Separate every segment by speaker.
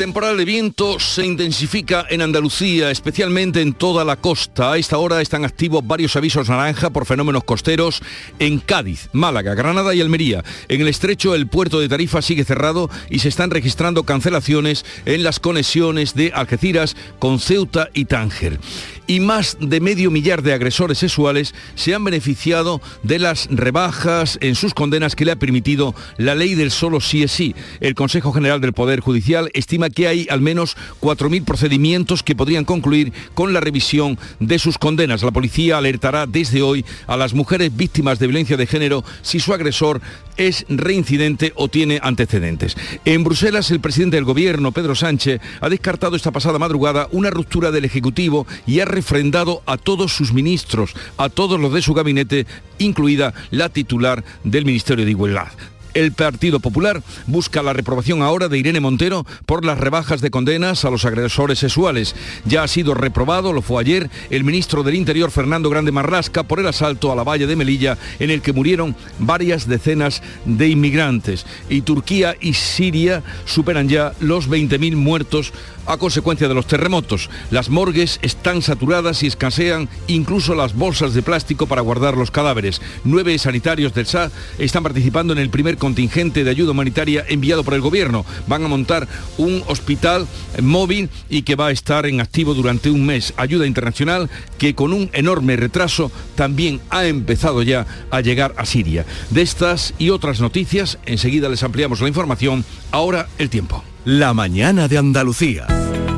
Speaker 1: Temporal de viento se intensifica en Andalucía, especialmente en toda la costa. A esta hora están activos varios avisos naranja por fenómenos costeros en Cádiz, Málaga, Granada y Almería. En el estrecho el puerto de Tarifa sigue cerrado y se están registrando cancelaciones en las conexiones de Algeciras con Ceuta y Tánger y más de medio millar de agresores sexuales se han beneficiado de las rebajas en sus condenas que le ha permitido la ley del solo sí es sí. El Consejo General del Poder Judicial estima que hay al menos 4.000 procedimientos que podrían concluir con la revisión de sus condenas. La policía alertará desde hoy a las mujeres víctimas de violencia de género si su agresor es reincidente o tiene antecedentes. En Bruselas, el presidente del gobierno, Pedro Sánchez, ha descartado esta pasada madrugada una ruptura del Ejecutivo y ha refrendado a todos sus ministros, a todos los de su gabinete, incluida la titular del Ministerio de Igualdad. El Partido Popular busca la reprobación ahora de Irene Montero por las rebajas de condenas a los agresores sexuales. Ya ha sido reprobado, lo fue ayer, el ministro del Interior Fernando Grande Marrasca por el asalto a la valla de Melilla en el que murieron varias decenas de inmigrantes. Y Turquía y Siria superan ya los 20.000 muertos a consecuencia de los terremotos. Las morgues están saturadas y escasean incluso las bolsas de plástico para guardar los cadáveres. Nueve sanitarios del SA están participando en el primer contingente de ayuda humanitaria enviado por el gobierno. Van a montar un hospital móvil y que va a estar en activo durante un mes. Ayuda internacional que con un enorme retraso también ha empezado ya a llegar a Siria. De estas y otras noticias, enseguida les ampliamos la información. Ahora el tiempo.
Speaker 2: La mañana de Andalucía.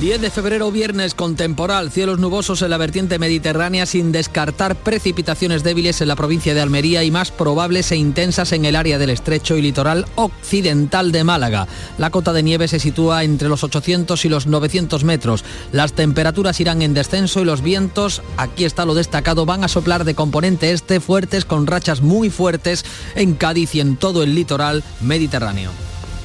Speaker 3: 10 de febrero, viernes con temporal, cielos nubosos en la vertiente mediterránea sin descartar precipitaciones débiles en la provincia de Almería y más probables e intensas en el área del estrecho y litoral occidental de Málaga. La cota de nieve se sitúa entre los 800 y los 900 metros. Las temperaturas irán en descenso y los vientos, aquí está lo destacado, van a soplar de componente este fuertes con rachas muy fuertes en Cádiz y en todo el litoral mediterráneo.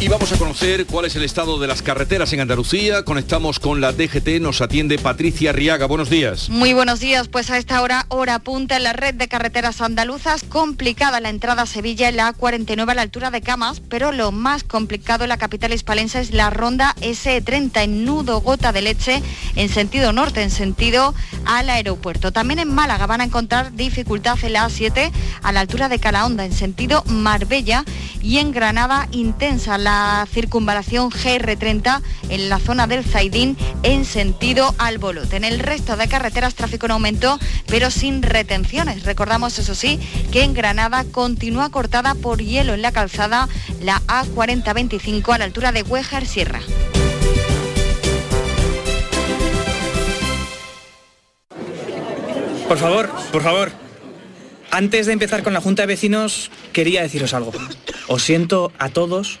Speaker 1: Y vamos a conocer cuál es el estado de las carreteras en Andalucía. Conectamos con la DGT, nos atiende Patricia Riaga. Buenos días.
Speaker 4: Muy buenos días, pues a esta hora, hora punta en la red de carreteras andaluzas, complicada la entrada a Sevilla en la A49 a la altura de Camas, pero lo más complicado en la capital hispalense es la ronda S30 en nudo gota de leche en sentido norte, en sentido al aeropuerto. También en Málaga van a encontrar dificultad en la A7 a la altura de Calahonda en sentido Marbella y en Granada intensa la circunvalación GR30 en la zona del Zaidín en sentido al Bolot. En el resto de carreteras tráfico en aumento, pero sin retenciones. Recordamos, eso sí, que en Granada continúa cortada por hielo en la calzada la A4025 a la altura de Huejar Sierra.
Speaker 5: Por favor, por favor. Antes de empezar con la Junta de Vecinos, quería deciros algo. Os siento a todos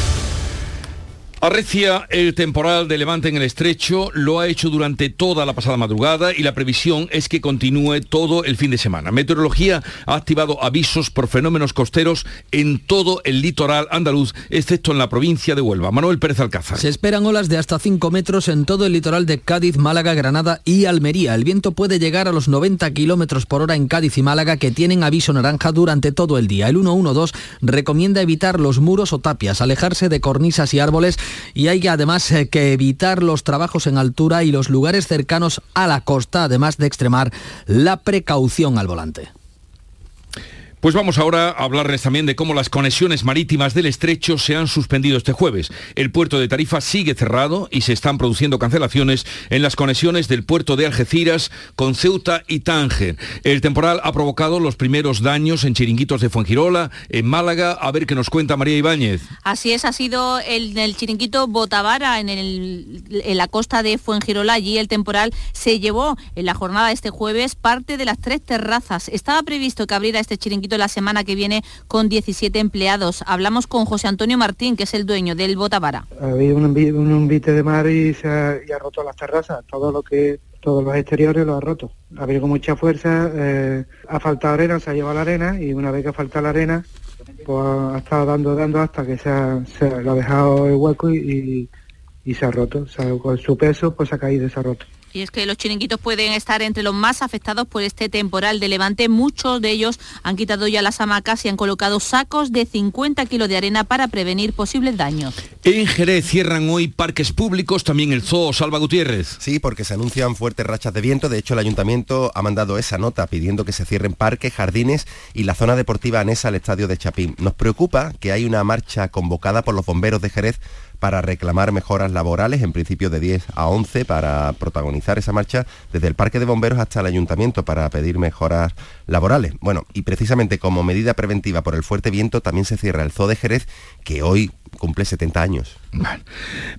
Speaker 1: Arrecia el temporal de levante en el estrecho, lo ha hecho durante toda la pasada madrugada y la previsión es que continúe todo el fin de semana. Meteorología ha activado avisos por fenómenos costeros en todo el litoral andaluz, excepto en la provincia de Huelva. Manuel Pérez Alcázar.
Speaker 3: Se esperan olas de hasta 5 metros en todo el litoral de Cádiz, Málaga, Granada y Almería. El viento puede llegar a los 90 kilómetros por hora en Cádiz y Málaga, que tienen aviso naranja durante todo el día. El 112 recomienda evitar los muros o tapias, alejarse de cornisas y árboles y hay además eh, que evitar los trabajos en altura y los lugares cercanos a la costa, además de extremar la precaución al volante.
Speaker 1: Pues vamos ahora a hablarles también de cómo las conexiones marítimas del estrecho se han suspendido este jueves. El puerto de Tarifa sigue cerrado y se están produciendo cancelaciones en las conexiones del puerto de Algeciras con Ceuta y Tánger. El temporal ha provocado los primeros daños en chiringuitos de Fuengirola, en Málaga. A ver qué nos cuenta María Ibáñez.
Speaker 6: Así es, ha sido el, el chiringuito Botavara en, en la costa de Fuengirola. Allí el temporal se llevó en la jornada de este jueves parte de las tres terrazas. Estaba previsto que abriera este chiringuito la semana que viene con 17 empleados. Hablamos con José Antonio Martín, que es el dueño del Botavara.
Speaker 7: Había un, invite de mar y se ha, roto las terrazas, todo lo que todos los exteriores lo ha roto. Ha habido con mucha fuerza, eh, ha faltado arena, se ha llevado la arena y una vez que falta la arena, pues ha estado dando, dando hasta que se, ha, lo ha dejado el hueco y, se ha roto. con su peso pues ha caído y se ha roto.
Speaker 6: Y es que los chiringuitos pueden estar entre los más afectados por este temporal de levante. Muchos de ellos han quitado ya las hamacas y han colocado sacos de 50 kilos de arena para prevenir posibles daños.
Speaker 1: En Jerez cierran hoy parques públicos, también el Zoo Salva Gutiérrez.
Speaker 8: Sí, porque se anuncian fuertes rachas de viento. De hecho, el ayuntamiento ha mandado esa nota pidiendo que se cierren parques, jardines y la zona deportiva anesa al estadio de Chapín. Nos preocupa que hay una marcha convocada por los bomberos de Jerez para reclamar mejoras laborales, en principio de 10 a 11, para protagonizar esa marcha desde el Parque de Bomberos hasta el Ayuntamiento para pedir mejoras laborales. Bueno, y precisamente como medida preventiva por el fuerte viento también se cierra el Zoo de Jerez, que hoy cumple 70 años.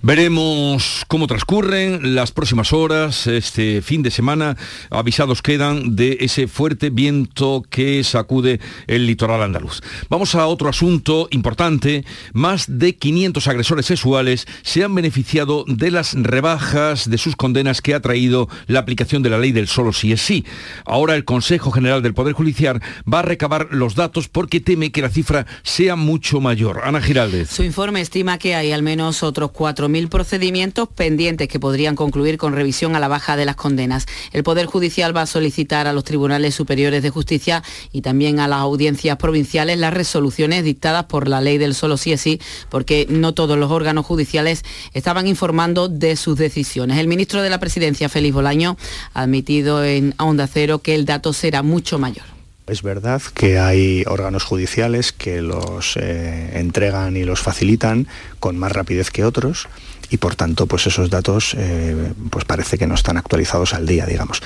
Speaker 1: Veremos cómo transcurren las próximas horas, este fin de semana. Avisados quedan de ese fuerte viento que sacude el litoral andaluz. Vamos a otro asunto importante. Más de 500 agresores sexuales se han beneficiado de las rebajas de sus condenas que ha traído la aplicación de la ley del solo sí es sí. Ahora el Consejo General del Poder Judicial va a recabar los datos porque teme que la cifra sea mucho mayor. Ana Giraldez.
Speaker 9: Su informe estima que hay al menos otros 4.000 procedimientos pendientes que podrían concluir con revisión a la baja de las condenas. El Poder Judicial va a solicitar a los tribunales superiores de justicia y también a las audiencias provinciales las resoluciones dictadas por la ley del solo sí es sí, porque no todos los órganos judiciales estaban informando de sus decisiones. El ministro de la Presidencia, Félix Bolaño, ha admitido en Onda Cero que el dato será mucho mayor.
Speaker 10: Es verdad que hay órganos judiciales que los eh, entregan y los facilitan con más rapidez que otros y por tanto pues esos datos eh, pues parece que no están actualizados al día, digamos.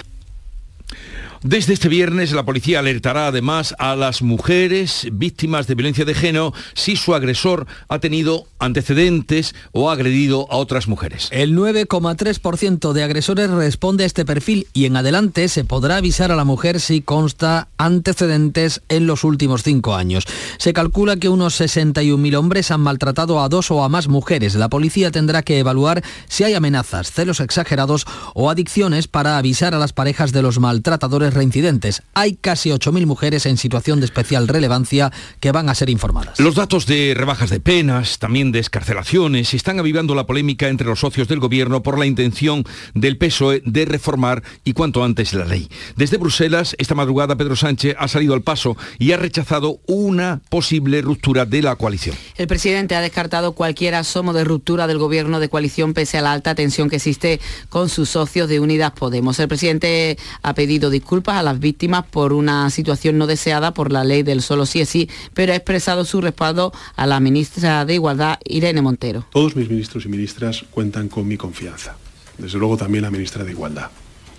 Speaker 1: Desde este viernes la policía alertará además a las mujeres víctimas de violencia de género si su agresor ha tenido antecedentes o ha agredido a otras mujeres.
Speaker 3: El 9,3% de agresores responde a este perfil y en adelante se podrá avisar a la mujer si consta antecedentes en los últimos cinco años. Se calcula que unos 61.000 hombres han maltratado a dos o a más mujeres. La policía tendrá que evaluar si hay amenazas, celos exagerados o adicciones para avisar a las parejas de los maltratadores reincidentes. Hay casi 8.000 mujeres en situación de especial relevancia que van a ser informadas.
Speaker 1: Los datos de rebajas de penas, también de escarcelaciones, están avivando la polémica entre los socios del gobierno por la intención del PSOE de reformar y cuanto antes la ley. Desde Bruselas, esta madrugada Pedro Sánchez ha salido al paso y ha rechazado una posible ruptura de la coalición.
Speaker 9: El presidente ha descartado cualquier asomo de ruptura del gobierno de coalición pese a la alta tensión que existe con sus socios de Unidas Podemos. El presidente ha pedido disculpas a las víctimas por una situación no deseada por la ley del solo sí es sí, pero ha expresado su respaldo a la ministra de Igualdad, Irene Montero.
Speaker 11: Todos mis ministros y ministras cuentan con mi confianza, desde luego también la ministra de Igualdad.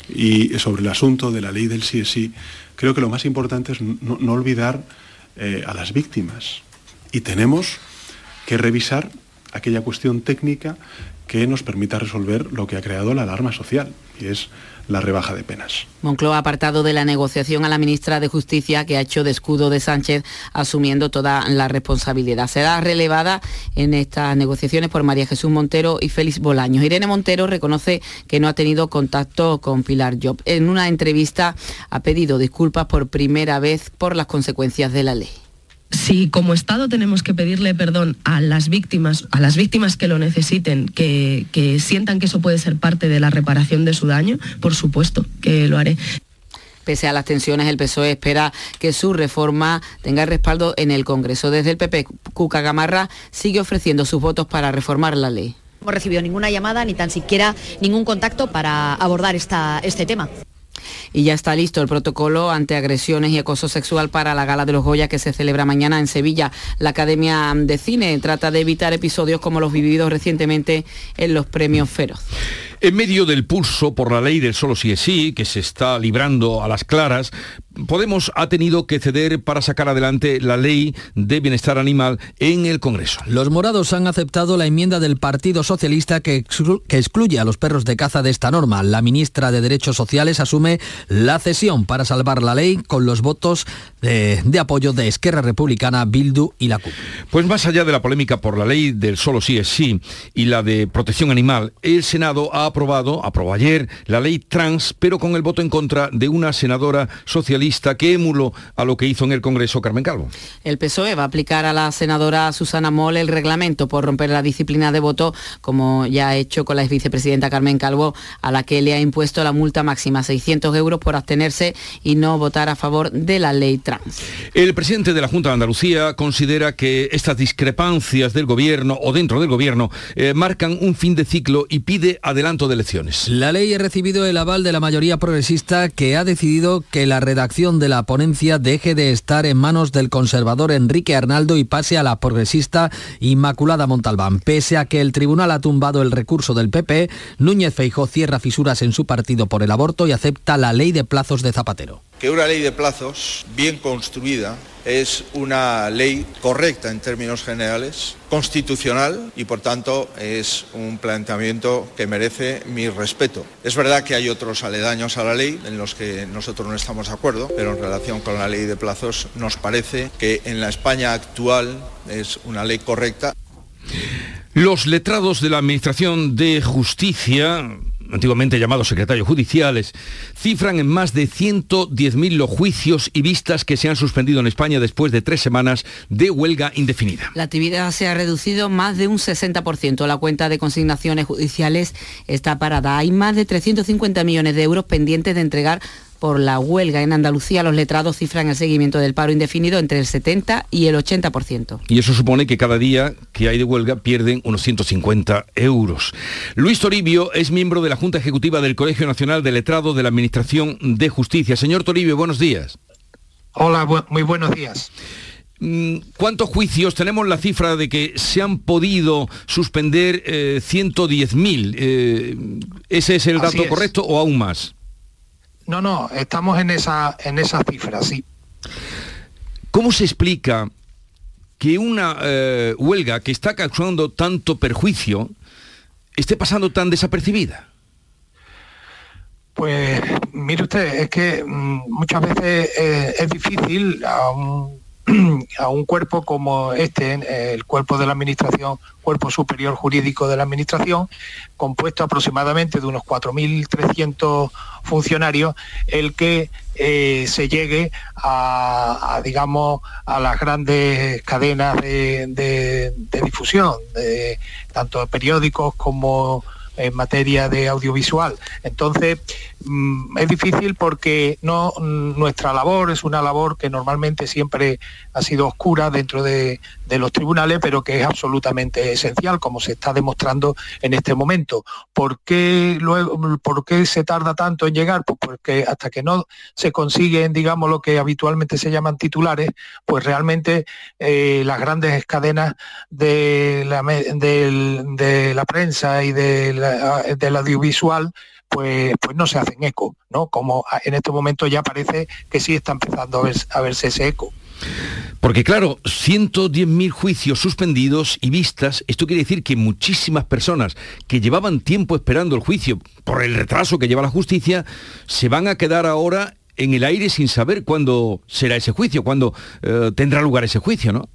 Speaker 11: Y sobre el asunto de la ley del sí es sí, creo que lo más importante es no, olvidar eh, a las víctimas. Y tenemos que revisar aquella cuestión técnica que nos permita resolver lo que ha creado la alarma social, y es la rebaja de penas.
Speaker 9: Moncloa ha apartado de la negociación a la ministra de Justicia que ha hecho de escudo de Sánchez asumiendo toda la responsabilidad. Será relevada en estas negociaciones por María Jesús Montero y Félix Bolaños. Irene Montero reconoce que no ha tenido contacto con Pilar Job. En una entrevista ha pedido disculpas por primera vez por las consecuencias de la ley.
Speaker 12: Si como Estado tenemos que pedirle perdón a las víctimas, a las víctimas que lo necesiten, que, que sientan que eso puede ser parte de la reparación de su daño, por supuesto que lo haré.
Speaker 9: Pese a las tensiones, el PSOE espera que su reforma tenga respaldo en el Congreso. Desde el PP, Cuca Gamarra sigue ofreciendo sus votos para reformar la ley.
Speaker 13: No hemos recibido ninguna llamada ni tan siquiera ningún contacto para abordar esta, este tema
Speaker 9: y ya está listo el protocolo ante agresiones y acoso sexual para la gala de los Goya que se celebra mañana en Sevilla. La Academia de Cine trata de evitar episodios como los vividos recientemente en los premios Feroz.
Speaker 1: En medio del pulso por la ley del solo sí es sí, que se está librando a las claras, Podemos ha tenido que ceder para sacar adelante la ley de bienestar animal en el Congreso.
Speaker 3: Los morados han aceptado la enmienda del Partido Socialista que, que, excluye a los perros de caza de esta norma. La ministra de Derechos Sociales asume la cesión para salvar la ley con los votos de, de apoyo de Esquerra Republicana, Bildu y la CUP.
Speaker 1: Pues más allá de la polémica por la ley del solo sí es sí y la de protección animal, el Senado ha aprobado, aprobó ayer, la ley trans, pero con el voto en contra de una senadora socialista que emuló a lo que hizo en el Congreso Carmen Calvo.
Speaker 9: El PSOE va a aplicar a la senadora Susana Moll el reglamento por romper la disciplina de voto, como ya ha hecho con la vicepresidenta Carmen Calvo, a la que le ha impuesto la multa máxima 600 euros por abstenerse y no votar a favor de la ley trans.
Speaker 1: El presidente de la Junta de Andalucía considera que estas discrepancias del gobierno o dentro del gobierno eh, marcan un fin de ciclo y pide adelanto de elecciones.
Speaker 3: La ley ha recibido el aval de la mayoría progresista que ha decidido que la redacción de la ponencia deje de estar en manos del conservador Enrique Arnaldo y pase a la progresista Inmaculada Montalbán. Pese a que el tribunal ha tumbado el recurso del PP, Núñez Feijó cierra fisuras en su partido por el aborto y acepta la ley de plazos de Zapatero
Speaker 14: que una ley de plazos bien construida es una ley correcta en términos generales, constitucional y por tanto es un planteamiento que merece mi respeto. Es verdad que hay otros aledaños a la ley en los que nosotros no estamos de acuerdo, pero en relación con la ley de plazos nos parece que en la España actual es una ley correcta.
Speaker 1: Los letrados de la Administración de Justicia antiguamente llamados secretarios judiciales, cifran en más de 110.000 los juicios y vistas que se han suspendido en España después de tres semanas de huelga indefinida.
Speaker 9: La actividad se ha reducido más de un 60%. La cuenta de consignaciones judiciales está parada. Hay más de 350 millones de euros pendientes de entregar por la huelga en Andalucía, los letrados cifran el seguimiento del paro indefinido entre el 70 y el 80%.
Speaker 1: Y eso supone que cada día que hay de huelga pierden unos 150 euros. Luis Toribio es miembro de la Junta Ejecutiva del Colegio Nacional de Letrados de la Administración de Justicia. Señor Toribio, buenos días.
Speaker 15: Hola, muy buenos días.
Speaker 1: Mm, ¿Cuántos juicios? Tenemos la cifra de que se han podido suspender 110.000. Eh, eh, ¿Ese es el dato correcto o aún más?
Speaker 15: No, no, estamos en esa, en esa cifra, sí.
Speaker 1: ¿Cómo se explica que una eh, huelga que está causando tanto perjuicio esté pasando tan desapercibida?
Speaker 15: Pues mire usted, es que mm, muchas veces eh, es difícil a un a un cuerpo como este, el cuerpo de la Administración, cuerpo superior jurídico de la Administración, compuesto aproximadamente de unos 4.300 funcionarios, el que eh, se llegue a, digamos, a las grandes cadenas de, difusión, de, tanto periódicos como en materia de audiovisual. Entonces, es difícil porque nuestra labor es una labor que normalmente siempre ha sido oscura dentro de, los tribunales, pero que es absolutamente esencial, como se está demostrando en este momento. ¿Por qué, luego, ¿por qué se tarda tanto en llegar? Pues porque hasta que no se consiguen, digamos, lo que habitualmente se llaman titulares, pues realmente eh, las grandes cadenas de la, prensa y del audiovisual, pues, pues no se hacen eco, ¿no? Como en este momento ya parece que sí está empezando a, verse ese eco.
Speaker 1: Porque claro, 110.000 juicios suspendidos y vistas, esto quiere decir que muchísimas personas que llevaban tiempo esperando el juicio por el retraso que lleva la justicia, se van a quedar ahora en el aire sin saber cuándo será ese juicio, cuándo eh, tendrá lugar ese juicio, ¿no?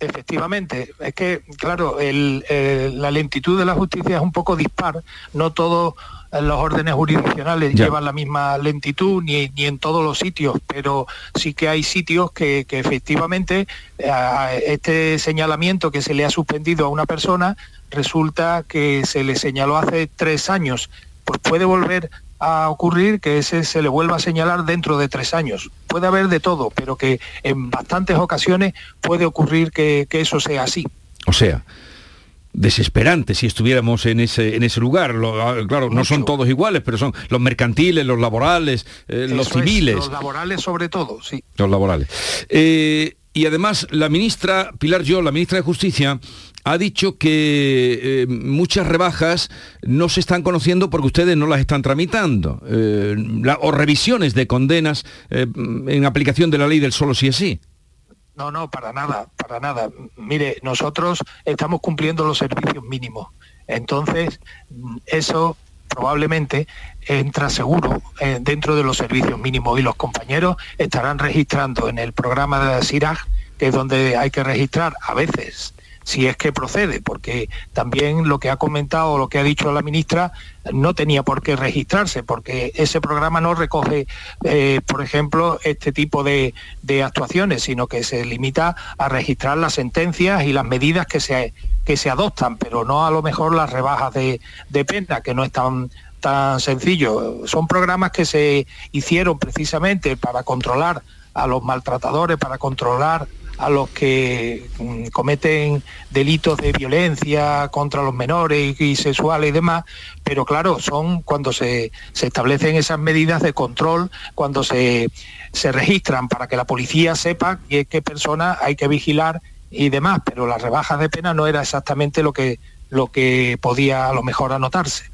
Speaker 15: Efectivamente, es que, claro, la lentitud de la justicia es un poco dispar, no todos los órdenes jurisdiccionales llevan la misma lentitud ni, en todos los sitios, pero sí que hay sitios que, efectivamente este señalamiento que se le ha suspendido a una persona resulta que se le señaló hace tres años, pues puede volver a ocurrir que ese se le vuelva a señalar dentro de tres años. Puede haber de todo, pero que en bastantes ocasiones puede ocurrir que, eso sea así.
Speaker 1: O sea, desesperante si estuviéramos en ese, en ese lugar. Ah, claro, no son todos iguales, pero son los mercantiles, los laborales, eh, los civiles.
Speaker 15: los laborales sobre todo, sí.
Speaker 1: Los laborales. Eh, y además, la ministra Pilar Yo, la ministra de Justicia, ha dicho que eh, muchas rebajas no se están conociendo porque ustedes no las están tramitando, o revisiones de condenas en aplicación de la ley del solo si es sí.
Speaker 15: No, no, para nada, para nada. Mire, nosotros estamos cumpliendo los servicios mínimos. Entonces, eso probablemente entra seguro dentro de los servicios mínimos y los compañeros estarán registrando en el programa de CIRAG, que es donde hay que registrar a veces si es que procede, porque también lo que ha comentado, lo que ha dicho la ministra, no tenía por qué registrarse, porque ese programa no recoge, eh, por ejemplo, este tipo de, actuaciones, sino que se limita a registrar las sentencias y las medidas que se, que se adoptan, pero no a lo mejor las rebajas de, pena, que no es tan, tan sencillo. Son programas que se hicieron precisamente para controlar a los maltratadores, para controlar a los que mm, cometen delitos de violencia contra los menores y, sexuales y demás, pero claro, son cuando se, establecen esas medidas de control, cuando se, se registran para que la policía sepa qué, qué personas hay que vigilar y demás, pero las rebajas de pena no era exactamente lo que, lo que podía a lo mejor anotarse.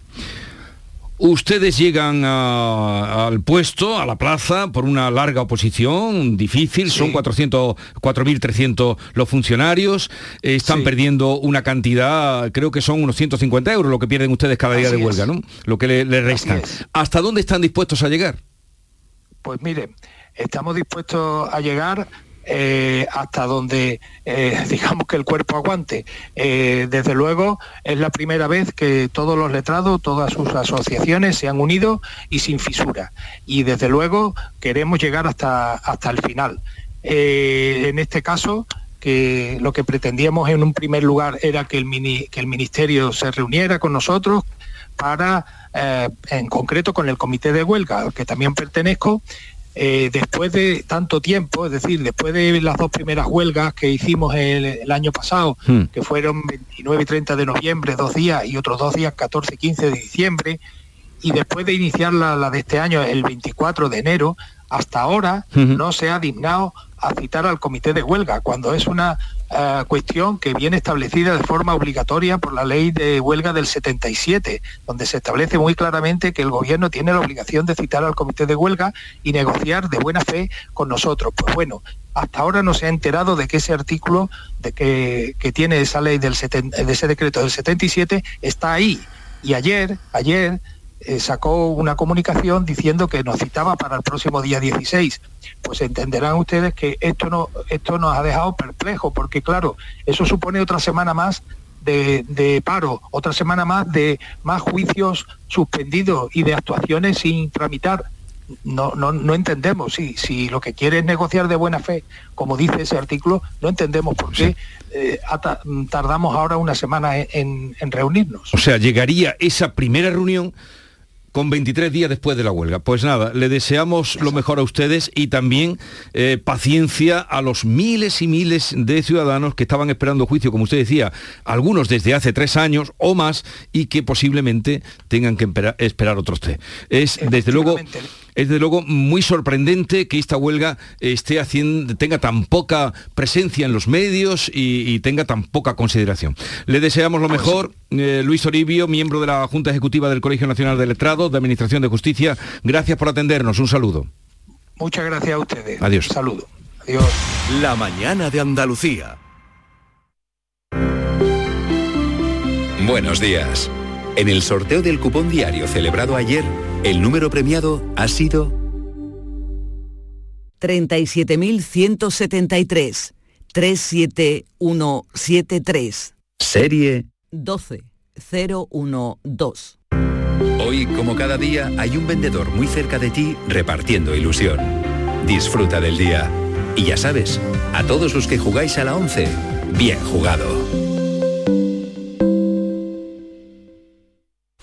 Speaker 1: Ustedes llegan al puesto, a la plaza, por una larga oposición, difícil, son 400, 4.300 los funcionarios, están perdiendo una cantidad, creo que son unos 150 euros lo que pierden ustedes cada día de huelga, ¿no? Lo que le, le restan. ¿Hasta dónde están dispuestos a llegar?
Speaker 15: Pues mire, estamos dispuestos a llegar eh, hasta donde eh, digamos que el cuerpo aguante. Eh, desde luego es la primera vez que todos los letrados, todas sus asociaciones se han unido y sin fisura. Y desde luego queremos llegar hasta, hasta el final. en este caso, que lo que pretendíamos en un primer lugar era que el, que el Ministerio se reuniera con nosotros para, en concreto con el Comité de Huelga, al que también pertenezco, eh, después de tanto tiempo, es decir, después de las dos primeras huelgas que hicimos el, año pasado, hmm. que fueron 29 y 30 de noviembre, dos días, y otros dos días, 14 y 15 de diciembre, y después de iniciar la, de este año, el 24 de enero, hasta ahora no se ha dignado a citar al comité de huelga, cuando es una eh, cuestión que viene establecida de forma obligatoria por la ley de huelga del 77, donde se establece muy claramente que el gobierno tiene la obligación de citar al comité de huelga y negociar de buena fe con nosotros. Pues bueno, hasta ahora no se ha enterado de que ese artículo de que, tiene esa ley del de ese decreto del 77 está ahí. Y ayer, ayer eh, sacó una comunicación diciendo que nos citaba para el próximo día 16. Pues entenderán ustedes que esto, no, esto nos ha dejado perplejo, porque claro, eso supone otra semana más de, paro, otra semana más de más juicios suspendidos y de actuaciones sin tramitar. No, no, no entendemos si, si lo que quiere es negociar de buena fe, como dice ese artículo, no entendemos por qué eh, tardamos ahora una semana en reunirnos.
Speaker 1: O sea, llegaría esa primera reunión con 23 días después de la huelga. Pues nada, le deseamos lo mejor a ustedes y también eh, paciencia a los miles y miles de ciudadanos que estaban esperando juicio, como usted decía, algunos desde hace tres años o más y que posiblemente tengan que esperar otros tres. Es desde luego es desde luego muy sorprendente que esta huelga esté haciendo, tenga tan poca presencia en los medios y, tenga tan poca consideración. Le deseamos lo pues mejor. Eh, Luis Oribio, miembro de la Junta Ejecutiva del Colegio Nacional de Letrados de Administración de Justicia, gracias por atendernos. Un saludo.
Speaker 15: Muchas gracias a ustedes.
Speaker 1: Adiós.
Speaker 15: saludo. Adiós.
Speaker 16: La mañana de Andalucía.
Speaker 17: Buenos días. En el sorteo del cupón diario celebrado ayer, el número premiado ha sido
Speaker 18: 37.173. 37173.
Speaker 17: serie
Speaker 18: 12012.
Speaker 17: Hoy, como cada día, hay un vendedor muy cerca de ti repartiendo ilusión. Disfruta del día. Y ya sabes, a todos los que jugáis a la 11, bien jugado.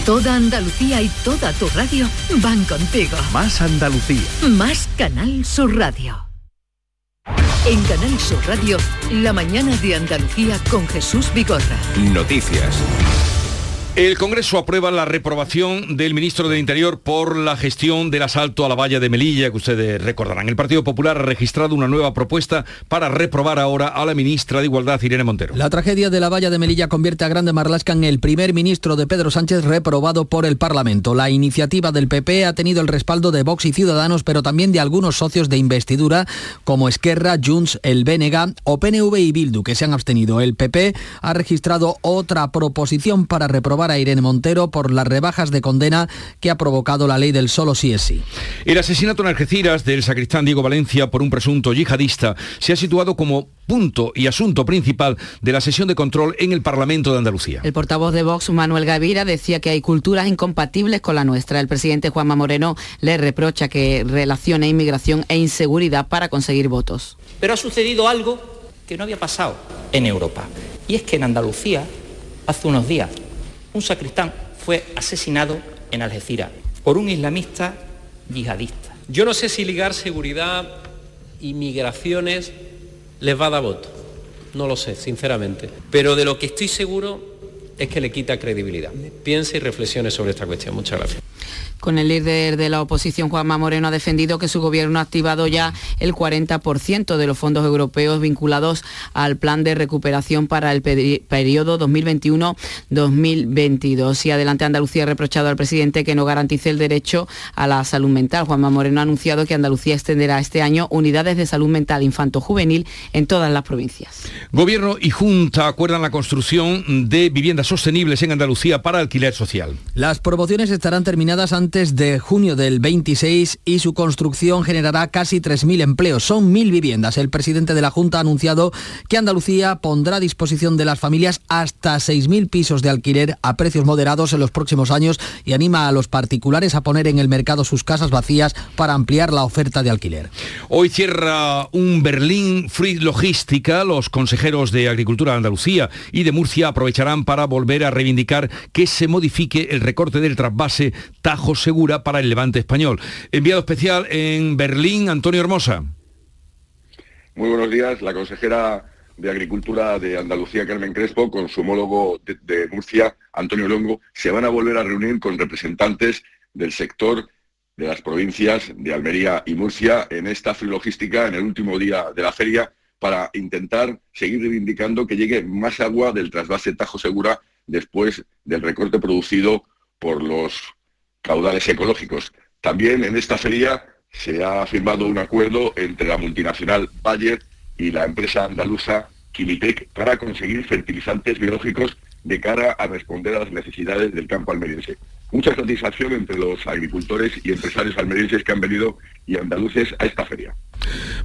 Speaker 19: Toda Andalucía y toda tu radio van contigo.
Speaker 20: Más Andalucía.
Speaker 19: Más Canal Sur Radio. En Canal Sur Radio, la mañana de Andalucía con Jesús Vigorra.
Speaker 17: Noticias.
Speaker 1: El Congreso aprueba la reprobación del ministro del Interior por la gestión del asalto a la valla de Melilla, que ustedes recordarán. El Partido Popular ha registrado una nueva propuesta para reprobar ahora a la ministra de Igualdad, Irene Montero.
Speaker 3: La tragedia de la valla de Melilla convierte a Grande Marlasca en el primer ministro de Pedro Sánchez reprobado por el Parlamento. La iniciativa del PP ha tenido el respaldo de Vox y Ciudadanos, pero también de algunos socios de investidura como Esquerra, Junts, el BNG o PNV y Bildu, que se han abstenido. El PP ha registrado otra proposición para reprobar a Irene Montero por las rebajas de condena que ha provocado la ley del solo sí es sí.
Speaker 1: El asesinato en Algeciras del sacristán Diego Valencia por un presunto yihadista se ha situado como punto y asunto principal de la sesión de control en el Parlamento de Andalucía.
Speaker 9: El portavoz de Vox, Manuel Gavira, decía que hay culturas incompatibles con la nuestra. El presidente Juanma Moreno le reprocha que relacione inmigración e inseguridad para conseguir votos.
Speaker 21: Pero ha sucedido algo que no había pasado en Europa. Y es que en Andalucía, hace unos días, un sacristán fue asesinado en Algeciras por un islamista yihadista.
Speaker 22: Yo no sé si ligar seguridad y migraciones les va a dar voto. No lo sé, sinceramente. Pero de lo que estoy seguro es que le quita credibilidad. Piense y reflexione sobre esta cuestión. Muchas gracias.
Speaker 9: Con el líder de la oposición, Juanma Moreno, ha defendido que su gobierno ha activado ya el 40% de los fondos europeos vinculados al plan de recuperación para el periodo 2021-2022. Y adelante Andalucía ha reprochado al presidente que no garantice el derecho a la salud mental. Juanma Moreno ha anunciado que Andalucía extenderá este año unidades de salud mental infanto-juvenil en todas las provincias.
Speaker 1: Gobierno y Junta acuerdan la construcción de viviendas sostenibles en Andalucía para alquiler social.
Speaker 3: Las promociones estarán terminadas antes de junio del 26 y su construcción generará casi 3.000 empleos. Son 1.000 viviendas. El presidente de la Junta ha anunciado que Andalucía pondrá a disposición de las familias hasta 6.000 pisos de alquiler a precios moderados en los próximos años y anima a los particulares a poner en el mercado sus casas vacías para ampliar la oferta de alquiler.
Speaker 1: Hoy cierra un Berlín Free Logística. Los consejeros de Agricultura de Andalucía y de Murcia aprovecharán para volver a reivindicar que se modifique el recorte del trasvase Tajo Segura para el Levante español. Enviado especial en Berlín, Antonio Hermosa.
Speaker 23: Muy buenos días. La consejera de Agricultura de Andalucía, Carmen Crespo, con su homólogo de, Murcia, Antonio Longo, se van a volver a reunir con representantes del sector de las provincias de Almería y Murcia en esta logística en el último día de la feria para intentar seguir reivindicando que llegue más agua del trasvase Tajo Segura después del recorte producido por los caudales ecológicos. También en esta feria se ha firmado un acuerdo entre la multinacional Bayer y la empresa andaluza Quilitec para conseguir fertilizantes biológicos de cara a responder a las necesidades del campo almeriense. Mucha satisfacción entre los agricultores y empresarios almerienses que han venido y andaluces a esta feria.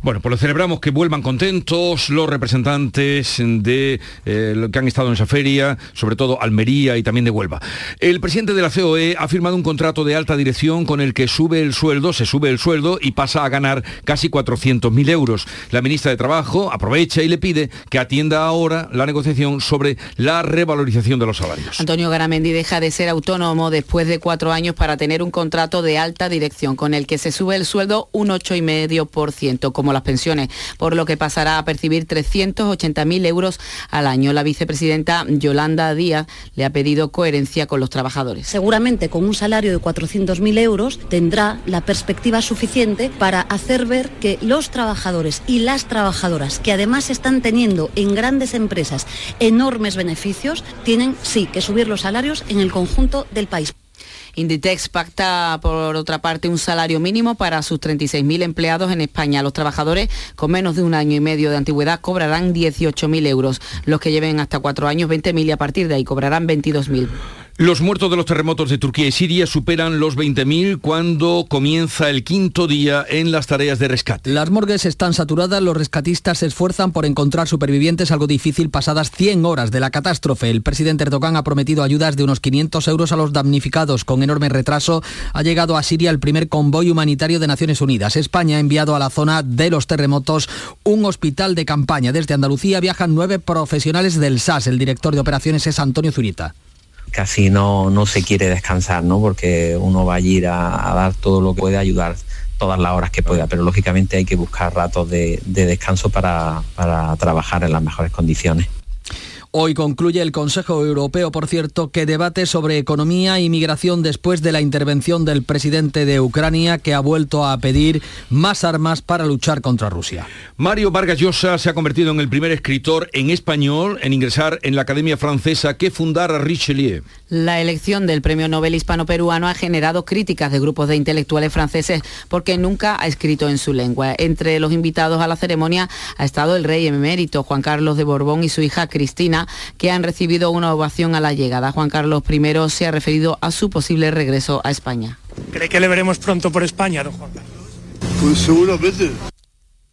Speaker 1: Bueno, pues lo celebramos que vuelvan contentos los representantes de eh, que han estado en esa feria, sobre todo Almería y también de Huelva. El presidente de la COE ha firmado un contrato de alta dirección con el que sube el sueldo, se sube el sueldo y pasa a ganar casi 400.000 euros. La ministra de Trabajo aprovecha y le pide que atienda ahora la negociación sobre la revalorización de los salarios.
Speaker 9: Antonio Garamendi deja de ser autónomo después de cuatro años para tener un contrato de alta dirección con el que se sube el sueldo un 8,5%, como las pensiones, por lo que pasará a percibir 380.000 euros al año. La vicepresidenta Yolanda Díaz le ha pedido coherencia con los trabajadores.
Speaker 24: Seguramente con un salario de 400.000 euros tendrá la perspectiva suficiente para hacer ver que los trabajadores y las trabajadoras, que además están teniendo en grandes empresas enormes beneficios, tienen sí que subir los salarios en el conjunto del país.
Speaker 9: Inditex pacta, por otra parte, un salario mínimo para sus 36.000 empleados en España. Los trabajadores con menos de un año y medio de antigüedad cobrarán 18.000 euros. Los que lleven hasta cuatro años, 20.000 y a partir de ahí cobrarán 22.000.
Speaker 1: Los muertos de los terremotos de Turquía y Siria superan los 20.000 cuando comienza el quinto día en las tareas de rescate.
Speaker 3: Las morgues están saturadas, los rescatistas se esfuerzan por encontrar supervivientes, algo difícil pasadas 100 horas de la catástrofe. El presidente Erdogan ha prometido ayudas de unos 500 euros a los damnificados. Con enorme retraso ha llegado a Siria el primer convoy humanitario de Naciones Unidas. España ha enviado a la zona de los terremotos un hospital de campaña. Desde Andalucía viajan nueve profesionales del SAS. El director de operaciones es Antonio Zurita
Speaker 25: casi no, no se quiere descansar, ¿no? Porque uno va a ir a, dar todo lo que puede ayudar todas las horas que pueda, pero lógicamente hay que buscar ratos de, descanso para trabajar en las mejores condiciones.
Speaker 3: Hoy concluye el Consejo Europeo, por cierto, que debate sobre economía y migración después de la intervención del presidente de Ucrania, que ha vuelto a pedir más armas para luchar contra Rusia.
Speaker 1: Mario Vargas Llosa se ha convertido en el primer escritor en español en ingresar en la Academia Francesa que fundara Richelieu.
Speaker 9: La elección del Premio Nobel Hispano-Peruano ha generado críticas de grupos de intelectuales franceses porque nunca ha escrito en su lengua. Entre los invitados a la ceremonia ha estado el rey emérito Juan Carlos de Borbón y su hija Cristina que han recibido una ovación a la llegada. Juan Carlos I se ha referido a su posible regreso a España.
Speaker 26: ¿Cree que le veremos pronto por España, don Juan Carlos?
Speaker 1: Pues seguramente.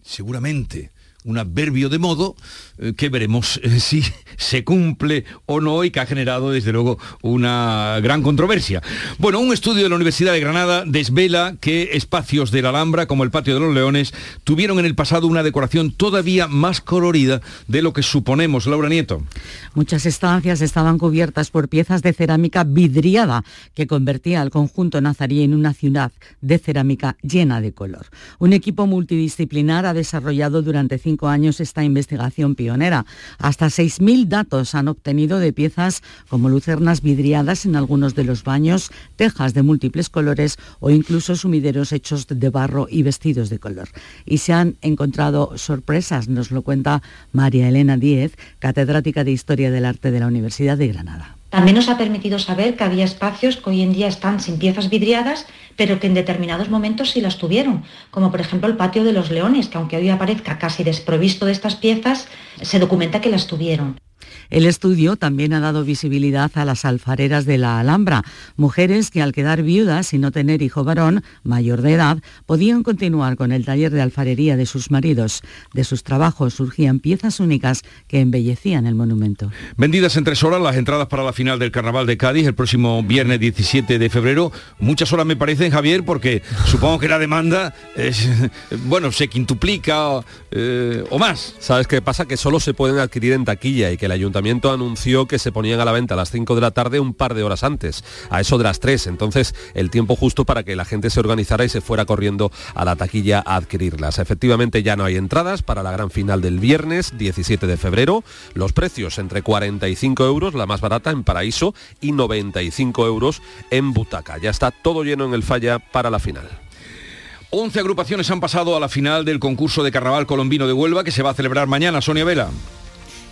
Speaker 1: Seguramente un adverbio de modo eh, que veremos eh, si se cumple o no y que ha generado desde luego una gran controversia. Bueno, un estudio de la Universidad de Granada desvela que espacios de la Alhambra como el Patio de los Leones tuvieron en el pasado una decoración todavía más colorida de lo que suponemos. Laura Nieto.
Speaker 27: Muchas estancias estaban cubiertas por piezas de cerámica vidriada que convertía al conjunto nazarí en una ciudad de cerámica llena de color. Un equipo multidisciplinar ha desarrollado durante cinco años esta investigación pionera. Hasta 6.000 datos han obtenido de piezas como lucernas vidriadas en algunos de los baños, tejas de múltiples colores o incluso sumideros hechos de barro y vestidos de color. Y se han encontrado sorpresas, nos lo cuenta María Elena Díez, catedrática de Historia del Arte de la Universidad de Granada.
Speaker 28: También nos ha permitido saber que había espacios que hoy en día están sin piezas vidriadas, pero que en determinados momentos sí las tuvieron, como por ejemplo el patio de los leones, que aunque hoy aparezca casi desprovisto de estas piezas, se documenta que las tuvieron.
Speaker 27: El estudio también ha dado visibilidad a las alfareras de la Alhambra, mujeres que al quedar viudas y no tener hijo varón mayor de edad, podían continuar con el taller de alfarería de sus maridos. De sus trabajos surgían piezas únicas que embellecían el monumento.
Speaker 1: Vendidas en tres horas las entradas para la final del Carnaval de Cádiz el próximo viernes 17 de febrero. Muchas horas me parecen, Javier, porque supongo que la demanda es, bueno, se quintuplica eh, o más.
Speaker 18: ¿Sabes qué pasa? Que solo se pueden adquirir en taquilla y que el ayuntamiento anunció que se ponían a la venta a las 5 de la tarde un par de horas antes, a eso de las 3. Entonces, el tiempo justo para que la gente se organizara y se fuera corriendo a la taquilla a adquirirlas. Efectivamente, ya no hay entradas para la gran final del viernes 17 de febrero. Los precios entre 45 euros, la más barata en Paraíso, y 95 euros en Butaca. Ya está todo lleno en el falla para la final.
Speaker 1: 11 agrupaciones han pasado a la final del concurso de Carnaval Colombino de Huelva que se va a celebrar mañana. Sonia Vela.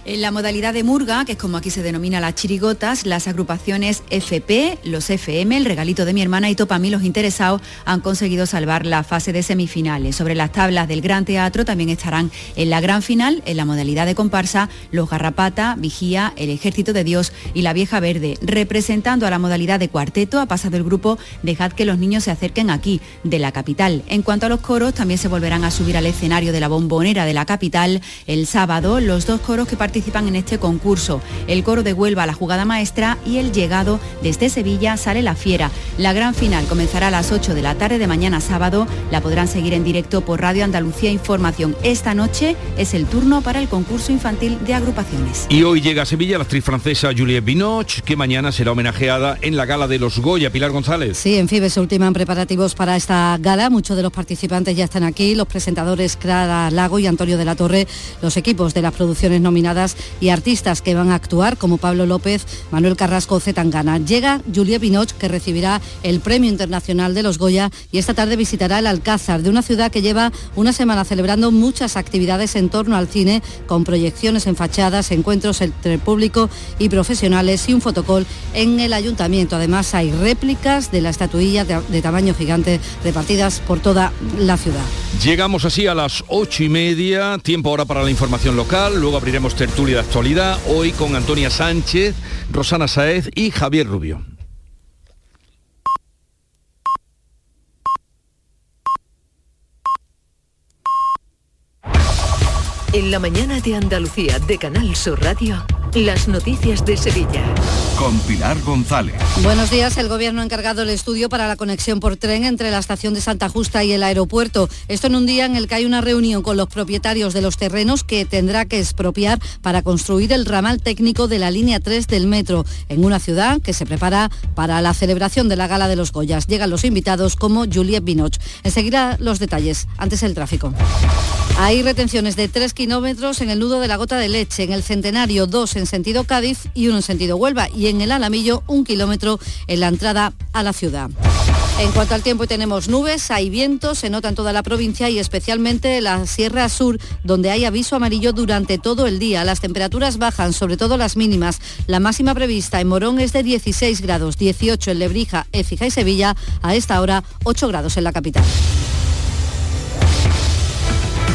Speaker 29: En la modalidad de murga, que es como aquí se denomina las chirigotas, las agrupaciones FP, los FM, el regalito de mi hermana y Topami, los interesados, han conseguido salvar la fase de semifinales. Sobre las tablas del Gran Teatro también estarán en la gran final, en la modalidad de comparsa, los Garrapata, Vigía, el Ejército de Dios y la Vieja Verde. Representando a la modalidad de cuarteto ha pasado el grupo Dejad que los niños se acerquen aquí, de la capital. En cuanto a los coros, también se volverán a subir al escenario de la bombonera de la capital el sábado. Los dos coros que participan participan en este concurso. El coro de Huelva, la jugada maestra y el llegado desde Sevilla sale la fiera. La gran final comenzará a las 8 de la tarde de mañana sábado. La podrán seguir en directo por Radio Andalucía Información. Esta noche es el turno para el concurso infantil de agrupaciones.
Speaker 1: Y hoy llega a Sevilla la actriz francesa Juliette Binoche, que mañana será homenajeada en la gala de los Goya. Pilar González.
Speaker 30: Sí, en FIBE se ultiman preparativos para esta gala. Muchos de los participantes ya están aquí, los presentadores Clara Lago y Antonio de la Torre, los equipos de las producciones nominadas y artistas que van a actuar como Pablo López, Manuel Carrasco Zetangana. Llega Juliette Binoche, que recibirá el Premio Internacional de los Goya y esta tarde visitará el Alcázar de una ciudad que lleva una semana celebrando muchas actividades en torno al cine, con proyecciones en fachadas, encuentros entre público y profesionales y un fotocall en el ayuntamiento. Además hay réplicas de la estatuilla de, de tamaño gigante repartidas por toda la ciudad.
Speaker 1: Llegamos así a las ocho y media, tiempo ahora para la información local, luego abriremos tertulia de actualidad, hoy con Antonia Sánchez, Rosana Saez y Javier Rubio.
Speaker 19: En la mañana de Andalucía de Canal Sur Radio, las noticias de Sevilla.
Speaker 20: Con Pilar González.
Speaker 30: Buenos días. El gobierno ha encargado el estudio para la conexión por tren entre la estación de Santa Justa y el aeropuerto. Esto en un día en el que hay una reunión con los propietarios de los terrenos que tendrá que expropiar para construir el ramal técnico de la línea 3 del metro en una ciudad que se prepara para la celebración de la gala de los Goyas. Llegan los invitados como Juliette Binoche. Enseguida los detalles. Antes el tráfico. Hay retenciones de 3 kilómetros en el nudo de la gota de leche, en el Centenario 2 en sentido Cádiz y uno en sentido Huelva y en el Alamillo un kilómetro en la entrada a la ciudad. En cuanto al tiempo tenemos nubes, hay vientos, se nota en toda la provincia y especialmente en la Sierra Sur, donde hay aviso amarillo durante todo el día. Las temperaturas bajan, sobre todo las mínimas. La máxima prevista en Morón es de 16 grados, 18 en Lebrija, Écija y Sevilla, a esta hora 8 grados en la capital.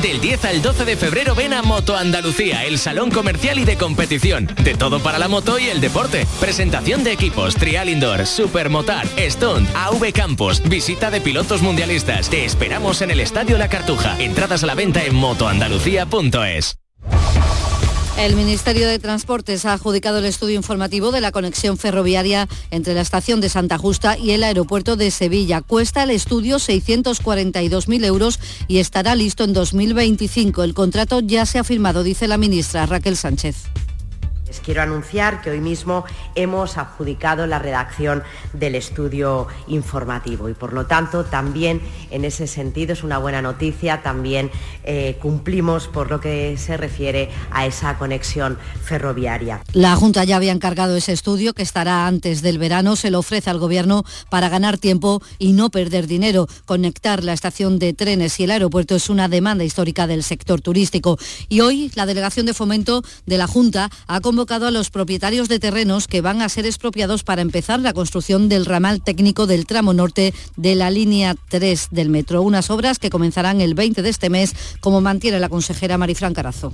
Speaker 31: Del 10 al 12 de febrero ven a Moto Andalucía, el salón comercial y de competición. De todo para la moto y el deporte. Presentación de equipos, trial indoor, supermotar, stunt, AV Campos, visita de pilotos mundialistas. Te esperamos en el Estadio La Cartuja. Entradas a la venta en motoandalucía.es.
Speaker 30: El Ministerio de Transportes ha adjudicado el estudio informativo de la conexión ferroviaria entre la estación de Santa Justa y el aeropuerto de Sevilla. Cuesta el estudio 642.000 euros y estará listo en 2025. El contrato ya se ha firmado, dice la ministra Raquel Sánchez.
Speaker 32: Quiero anunciar que hoy mismo hemos adjudicado la redacción del estudio informativo y por lo tanto también en ese sentido es una buena noticia, también eh, cumplimos por lo que se refiere a esa conexión ferroviaria.
Speaker 30: La Junta ya había encargado ese estudio que estará antes del verano, se lo ofrece al Gobierno para ganar tiempo y no perder dinero. Conectar la estación de trenes y el aeropuerto es una demanda histórica del sector turístico y hoy la Delegación de Fomento de la Junta ha convocado a los propietarios de terrenos que van a ser expropiados para empezar la construcción del ramal técnico del tramo norte de la línea 3 del metro. Unas obras que comenzarán el 20 de este mes, como mantiene la consejera Marifran Carazo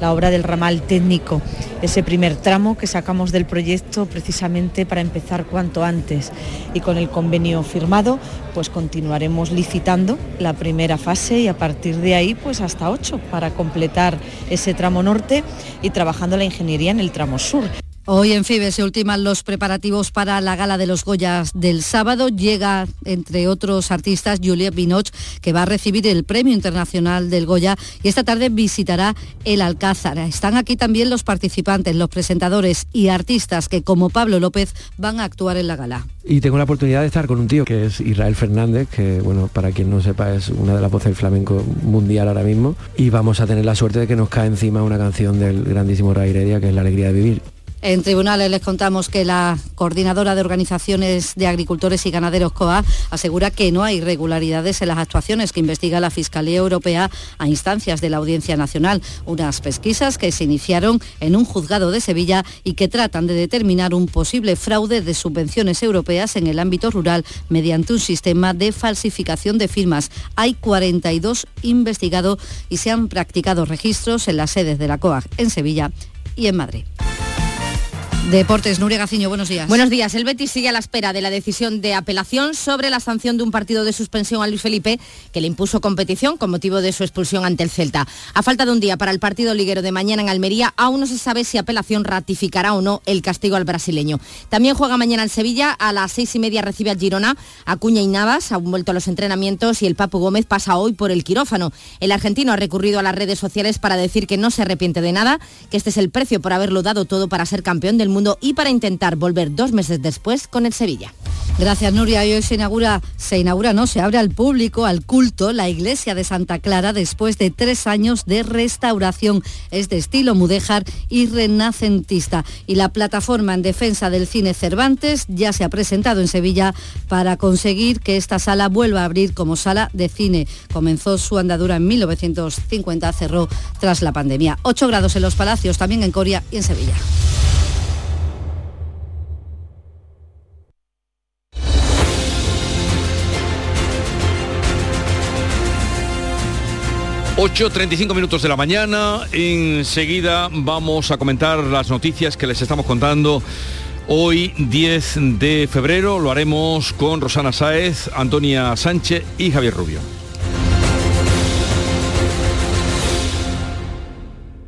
Speaker 33: la obra del ramal técnico, ese primer tramo que sacamos del proyecto precisamente para empezar cuanto antes. Y con el convenio firmado, pues continuaremos licitando la primera fase y a partir de ahí pues hasta ocho para completar ese tramo norte y trabajando la ingeniería en el tramo sur.
Speaker 30: Hoy en FIBE se ultiman los preparativos para la gala de los Goyas del sábado. Llega, entre otros artistas, Juliette Binoche, que va a recibir el Premio Internacional del Goya y esta tarde visitará el Alcázar. Están aquí también los participantes, los presentadores y artistas que, como Pablo López, van a actuar en la gala.
Speaker 34: Y tengo la oportunidad de estar con un tío que es Israel Fernández, que, bueno, para quien no sepa, es una de las voces del flamenco mundial ahora mismo. Y vamos a tener la suerte de que nos cae encima una canción del grandísimo Ray Heredia, que es La Alegría de Vivir
Speaker 30: En tribunales les contamos que la coordinadora de organizaciones de agricultores y ganaderos COA asegura que no hay irregularidades en las actuaciones que investiga la Fiscalía Europea a instancias de la Audiencia Nacional. Unas pesquisas que se iniciaron en un juzgado de Sevilla y que tratan de determinar un posible fraude de subvenciones europeas en el ámbito rural mediante un sistema de falsificación de firmas. Hay 42 investigados y se han practicado registros en las sedes de la COAG en Sevilla y en Madrid. Deportes, Nuria Gaciño, buenos días.
Speaker 35: Buenos días. El Betis sigue a la espera de la decisión de apelación sobre la sanción de un partido de suspensión a Luis Felipe que le impuso competición con motivo de su expulsión ante el Celta. A falta de un día para el partido liguero de mañana en Almería, aún no se sabe si apelación ratificará o no el castigo al brasileño. También juega mañana en Sevilla, a las seis y media recibe a Girona, Acuña y Navas, han vuelto a los entrenamientos y el Papu Gómez pasa hoy por el quirófano. El argentino ha recurrido a las redes sociales para decir que no se arrepiente de nada, que este es el precio por haberlo dado todo para ser campeón del mundo y para intentar volver dos meses después con el Sevilla.
Speaker 30: Gracias Nuria. Y hoy se inaugura, se inaugura, no, se abre al público, al culto, la iglesia de Santa Clara después de tres años de restauración. Es de estilo mudéjar y renacentista. Y la plataforma en defensa del cine Cervantes ya se ha presentado en Sevilla para conseguir que esta sala vuelva a abrir como sala de cine. Comenzó su andadura en 1950, cerró tras la pandemia. 8 grados en los palacios, también en Coria y en Sevilla.
Speaker 1: 8.35 minutos de la mañana. Enseguida vamos a comentar las noticias que les estamos contando. Hoy 10 de febrero lo haremos con Rosana Sáez, Antonia Sánchez y Javier Rubio.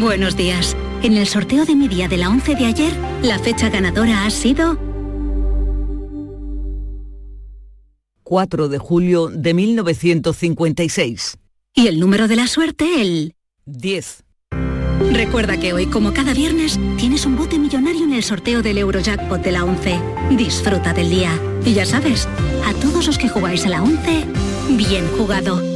Speaker 36: Buenos días. En el sorteo de mi día de la 11 de ayer, la fecha ganadora ha sido
Speaker 19: 4 de julio de 1956.
Speaker 36: Y el número de la suerte, el
Speaker 19: 10.
Speaker 36: Recuerda que hoy, como cada viernes, tienes un bote millonario en el sorteo del Eurojackpot de la 11. Disfruta del día. Y ya sabes, a todos los que jugáis a la 11, bien jugado.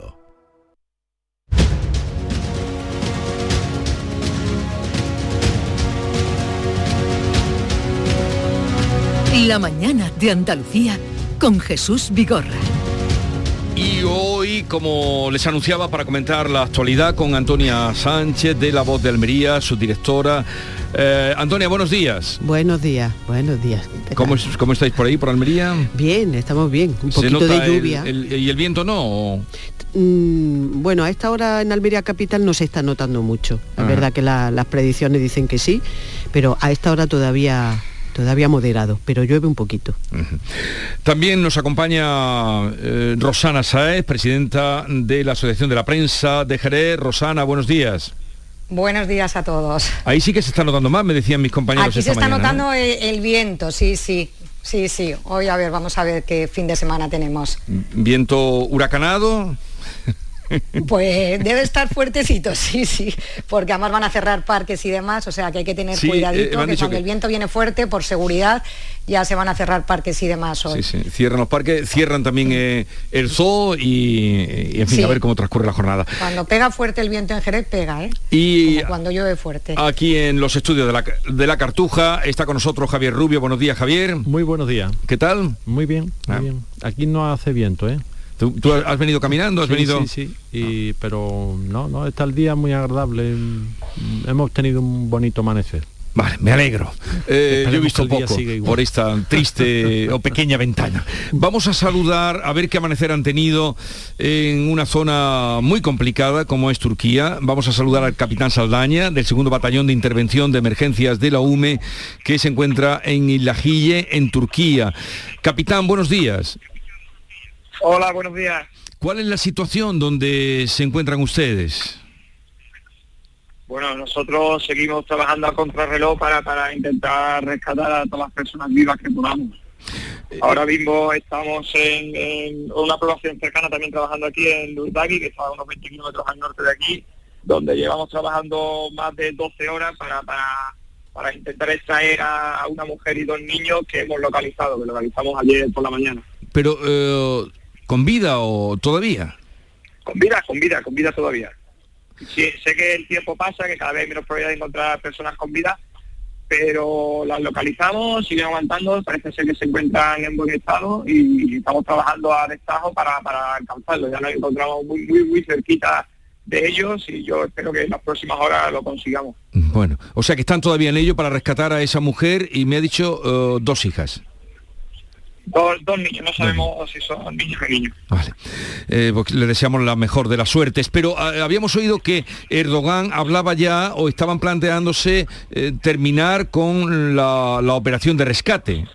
Speaker 19: La mañana de Andalucía con Jesús Vigorra.
Speaker 1: Y hoy, como les anunciaba, para comentar la actualidad con Antonia Sánchez de La Voz de Almería, su directora. Eh, Antonia, buenos días.
Speaker 37: Buenos días, buenos días.
Speaker 1: ¿Cómo, ¿Cómo, estáis por ahí, por Almería?
Speaker 37: Bien, estamos bien. Un poquito de lluvia.
Speaker 1: ¿Y el viento no?
Speaker 37: Mm, bueno, a esta hora en Almería Capital no se está notando mucho. Es verdad que las predicciones dicen que sí, pero a esta hora todavía todavía moderado, pero llueve un poquito.
Speaker 1: También nos acompaña eh, Rosana Saez, presidenta de la Asociación de la Prensa de Jerez. Rosana, buenos días.
Speaker 38: Buenos días a todos.
Speaker 1: Ahí sí que se está notando más, me decían mis compañeros.
Speaker 38: Aquí se está notando el, viento, sí, sí. Sí, sí. Hoy a ver, vamos a ver qué fin de semana tenemos.
Speaker 1: ¿Viento huracanado?
Speaker 38: Pues debe estar fuertecito, sí, sí, porque además van a cerrar parques y demás, o sea que hay que tener cuidadito, eh, que cuando el viento viene fuerte, por seguridad, ya se van a cerrar parques y demás hoy.
Speaker 1: Sí, sí, cierran los parques, cierran también eh, el zoo y, en fin, a ver cómo transcurre la jornada.
Speaker 38: Cuando pega fuerte el viento en Jerez, pega, ¿eh? Y cuando llueve fuerte.
Speaker 1: Aquí en los estudios de la, de la Cartuja está con nosotros Javier Rubio. Buenos días, Javier.
Speaker 39: Muy buenos días.
Speaker 1: ¿Qué tal?
Speaker 39: Muy bien, muy ah. bien. Aquí no hace viento, ¿eh?
Speaker 1: ¿Tú, has venido caminando? ¿Has venido...?
Speaker 40: Sí, sí, pero no, no, está el día muy agradable. Hemos tenido un bonito amanecer.
Speaker 1: Vale, me alegro. Eh, yo he visto poco por esta triste o pequeña ventana. Vamos a saludar, a ver qué amanecer han tenido en una zona muy complicada como es Turquía. Vamos a saludar al capitán Saldaña del segundo batallón de intervención de emergencias de la UME que se encuentra en Ilajille, en Turquía. Capitán, buenos días.
Speaker 41: Hola, buenos días.
Speaker 1: ¿Cuál es la situación donde se encuentran ustedes?
Speaker 41: Bueno, nosotros seguimos trabajando a contrarreloj para, para intentar rescatar a todas las personas vivas que podamos. Ahora mismo estamos en, una población cercana también trabajando aquí en Lurdagi, que está a unos 20 kilómetros al norte de aquí, donde llevamos trabajando más de 12 horas para, para, intentar extraer a, una mujer y dos niños que hemos localizado, que localizamos ayer por la mañana.
Speaker 1: Pero, eh, ¿con vida o todavía?
Speaker 41: Con vida, con vida, con vida todavía sé que el tiempo pasa, que cada vez hay menos probabilidad de encontrar personas con vida, pero las localizamos, siguen aguantando, parece ser que se encuentran en buen estado y estamos trabajando a destajo para, para alcanzarlo. Ya nos encontramos muy, muy, muy cerquita de ellos y yo espero que en las próximas horas lo consigamos.
Speaker 1: Bueno, o sea que están todavía en ello para rescatar a esa mujer y me ha dicho eh, dos hijas.
Speaker 41: Dos, niños, no sabemos si son niños o niños.
Speaker 1: Vale. Eh, pues le deseamos la mejor de las suertes. Pero ah, habíamos oído que Erdogan hablaba ya o estaban planteándose eh, terminar con la, operación de rescate.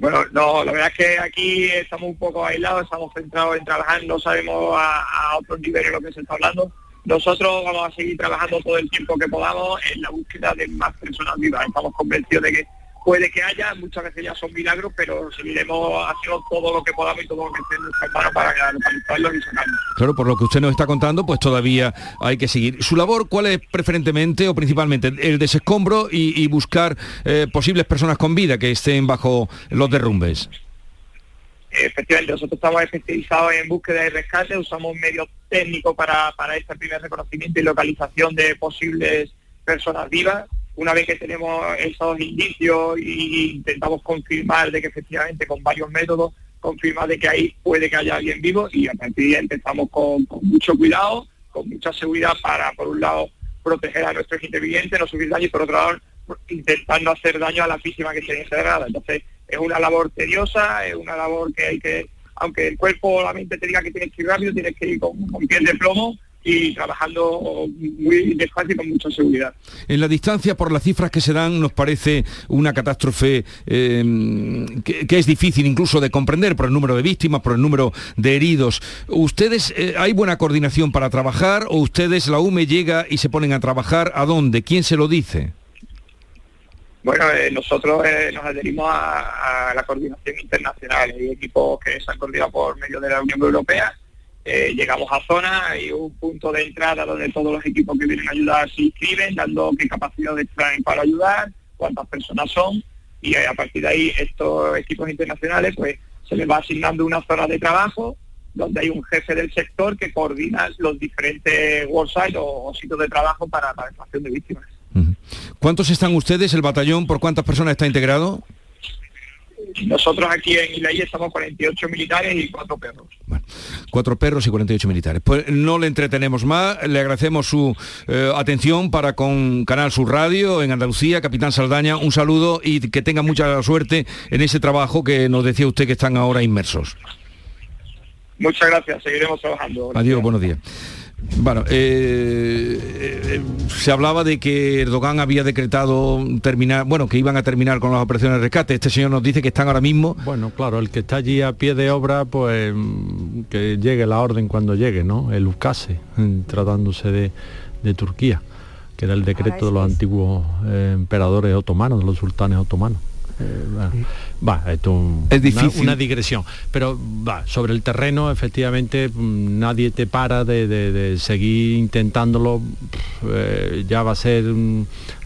Speaker 41: Bueno, no, la verdad es que aquí estamos un poco aislados, estamos centrados en trabajar, no sabemos a, a otros niveles lo que se está hablando. Nosotros vamos a seguir trabajando todo el tiempo que podamos en la búsqueda de más personas vivas. Estamos convencidos de que puede que haya, muchas veces ya son milagros, pero seguiremos haciendo todo lo que podamos y todo lo que esté en nuestra mano para localizarlos y sacarlos.
Speaker 1: Claro, por lo que usted nos está contando, pues todavía hay que seguir. ¿Su labor cuál es preferentemente o principalmente? El desescombro y, buscar eh, posibles personas con vida que estén bajo los derrumbes.
Speaker 41: Efectivamente, nosotros estamos especializados en búsqueda y rescate, usamos medios técnicos para, para este primer reconocimiento y localización de posibles personas vivas una vez que tenemos esos indicios e intentamos confirmar de que efectivamente con varios métodos confirmar de que ahí puede que haya alguien vivo y a partir de ahí empezamos con, mucho cuidado, con mucha seguridad para, por un lado, proteger a nuestros intervinientes, no sufrir daño y por otro lado, intentando hacer daño a la víctima que esté encerrada. Entonces, es una labor tediosa, es una labor que hay que, aunque el cuerpo o la mente te diga que tienes que ir rápido, tienes que ir con, con piel de plomo y trabajando muy despacio y con mucha seguridad.
Speaker 1: En la distancia, por las cifras que se dan, nos parece una catástrofe em, que, es difícil incluso de comprender por el número de víctimas, por el número de heridos. ¿Ustedes, eh, hay buena coordinación para trabajar o ustedes, la UME llega y se ponen a trabajar? ¿A dónde? ¿Quién se lo dice?
Speaker 41: Bueno, eh, nosotros eh, nos adherimos a, a, la coordinación internacional. Hay equipos que se han coordinado por medio de la Unión Europea eh, llegamos a zona y un punto de entrada donde todos los equipos que vienen a ayudar se inscriben, dando qué capacidades traen para ayudar, cuántas personas son, y a partir de ahí estos equipos internacionales pues se les va asignando una zona de trabajo donde hay un jefe del sector que coordina los diferentes worksites o, o sitios de trabajo para, la extracción de víctimas.
Speaker 1: ¿Cuántos están ustedes, el batallón, por cuántas personas está integrado?
Speaker 41: Nosotros aquí en Ilaí estamos 48 militares y cuatro perros.
Speaker 1: cuatro perros y 48 militares. Pues no le entretenemos más, le agradecemos su eh, atención para con Canal Sur Radio en Andalucía, Capitán Saldaña, un saludo y que tenga mucha suerte en ese trabajo que nos decía usted que están ahora inmersos.
Speaker 41: Muchas gracias, seguiremos trabajando.
Speaker 1: Adiós, buenos días. Bueno, eh, eh, se hablaba de que Erdogan había decretado terminar, bueno, que iban a terminar con las operaciones de rescate. Este señor nos dice que están ahora mismo.
Speaker 40: Bueno, claro, el que está allí a pie de obra, pues que llegue la orden cuando llegue, ¿no? El UCASE, tratándose de, Turquía, que era el decreto de los antiguos eh, emperadores otomanos, de los sultanes otomanos. Eh, va, esto es difícil. Una, digresión. Pero va, sobre el terreno, efectivamente, mm, nadie te para de, seguir intentándolo. Eh, ya va a ser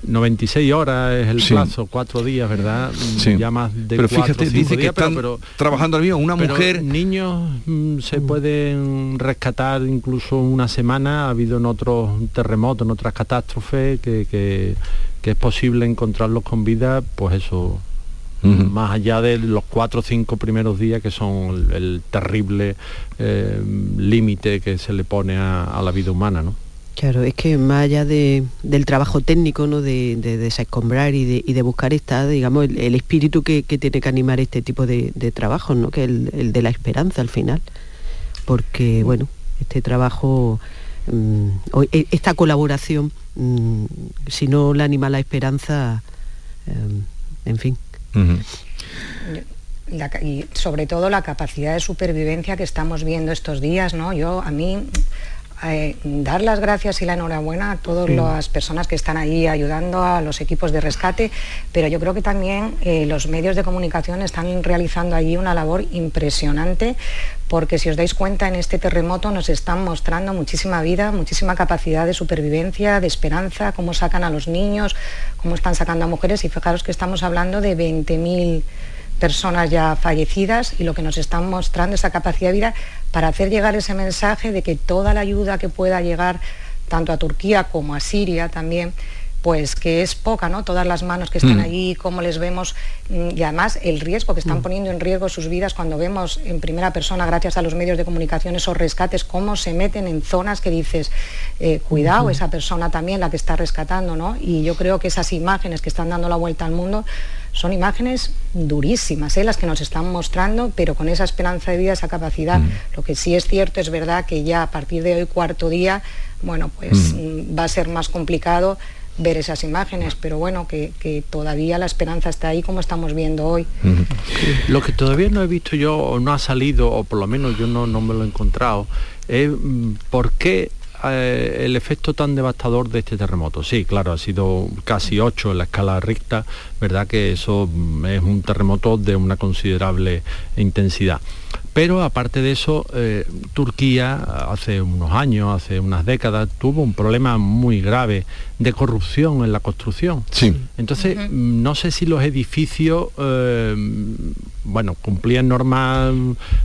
Speaker 40: 96 horas es el plazo, cuatro días, ¿verdad?
Speaker 1: Mm, ya más de Pero fíjate, dice que están pero, trabajando al mío, una mujer.
Speaker 40: Niños mm, se pueden rescatar incluso una semana. Ha habido en otros terremotos, en otras catástrofes que, que, que es posible encontrarlos con vida, pues eso más allá de los cuatro o cinco primeros días que son el, terrible eh, límite que se le pone a, la vida humana, ¿no?
Speaker 37: Claro, es que más allá del trabajo técnico, ¿no? de, desescombrar y de, buscar esta, digamos, el, espíritu que, tiene que animar este tipo de, trabajo, ¿no? que es el, de la esperanza al final. Porque, bueno, este trabajo, mm, e, esta colaboración, mm, si no la anima la esperanza, em, en fin.
Speaker 38: Y sobre todo la capacidad de supervivencia que estamos viendo estos días, ¿no? Yo a mí eh, dar las gracias y la enhorabuena a todas las personas que están ahí ayudando a los equipos de rescate, pero yo creo que también eh, los medios de comunicación están realizando allí una labor impresionante porque si os dais cuenta en este terremoto nos están mostrando muchísima vida, muchísima capacidad de supervivencia, de esperanza, cómo sacan a los niños, cómo están sacando a mujeres y fijaros que estamos hablando de 20.000 personas ya fallecidas y lo que nos están mostrando esa capacidad de vida para hacer llegar ese mensaje de que toda la ayuda que pueda llegar tanto a Turquía como a Siria también pues que es poca, ¿no? Todas las manos que están mm. allí, cómo les vemos mm, y además el riesgo que están mm. poniendo en riesgo sus vidas cuando vemos en primera persona, gracias a los medios de comunicación, esos rescates, cómo se meten en zonas que dices, eh, cuidado, esa persona también la que está rescatando, ¿no? Y yo creo que esas imágenes que están dando la vuelta al mundo son imágenes durísimas, ¿eh? las que nos están mostrando, pero con esa esperanza de vida, esa capacidad. Mm. Lo que sí es cierto es verdad que ya a partir de hoy, cuarto día, bueno, pues mm. Mm, va a ser más complicado ver esas imágenes, pero bueno, que, todavía la esperanza está ahí como estamos viendo hoy.
Speaker 40: Lo que todavía no he visto yo, o no ha salido, o por lo menos yo no, no me lo he encontrado, es por qué eh, el efecto tan devastador de este terremoto? Sí, claro, ha sido casi 8 en la escala Richter, ¿verdad? Que eso mm, es un terremoto de una considerable intensidad. Pero aparte de eso, eh, Turquía hace unos años, hace unas décadas, tuvo un problema muy grave de corrupción en la construcción.
Speaker 1: Sí.
Speaker 40: Entonces, no sé si los edificios, eh, bueno, cumplían normas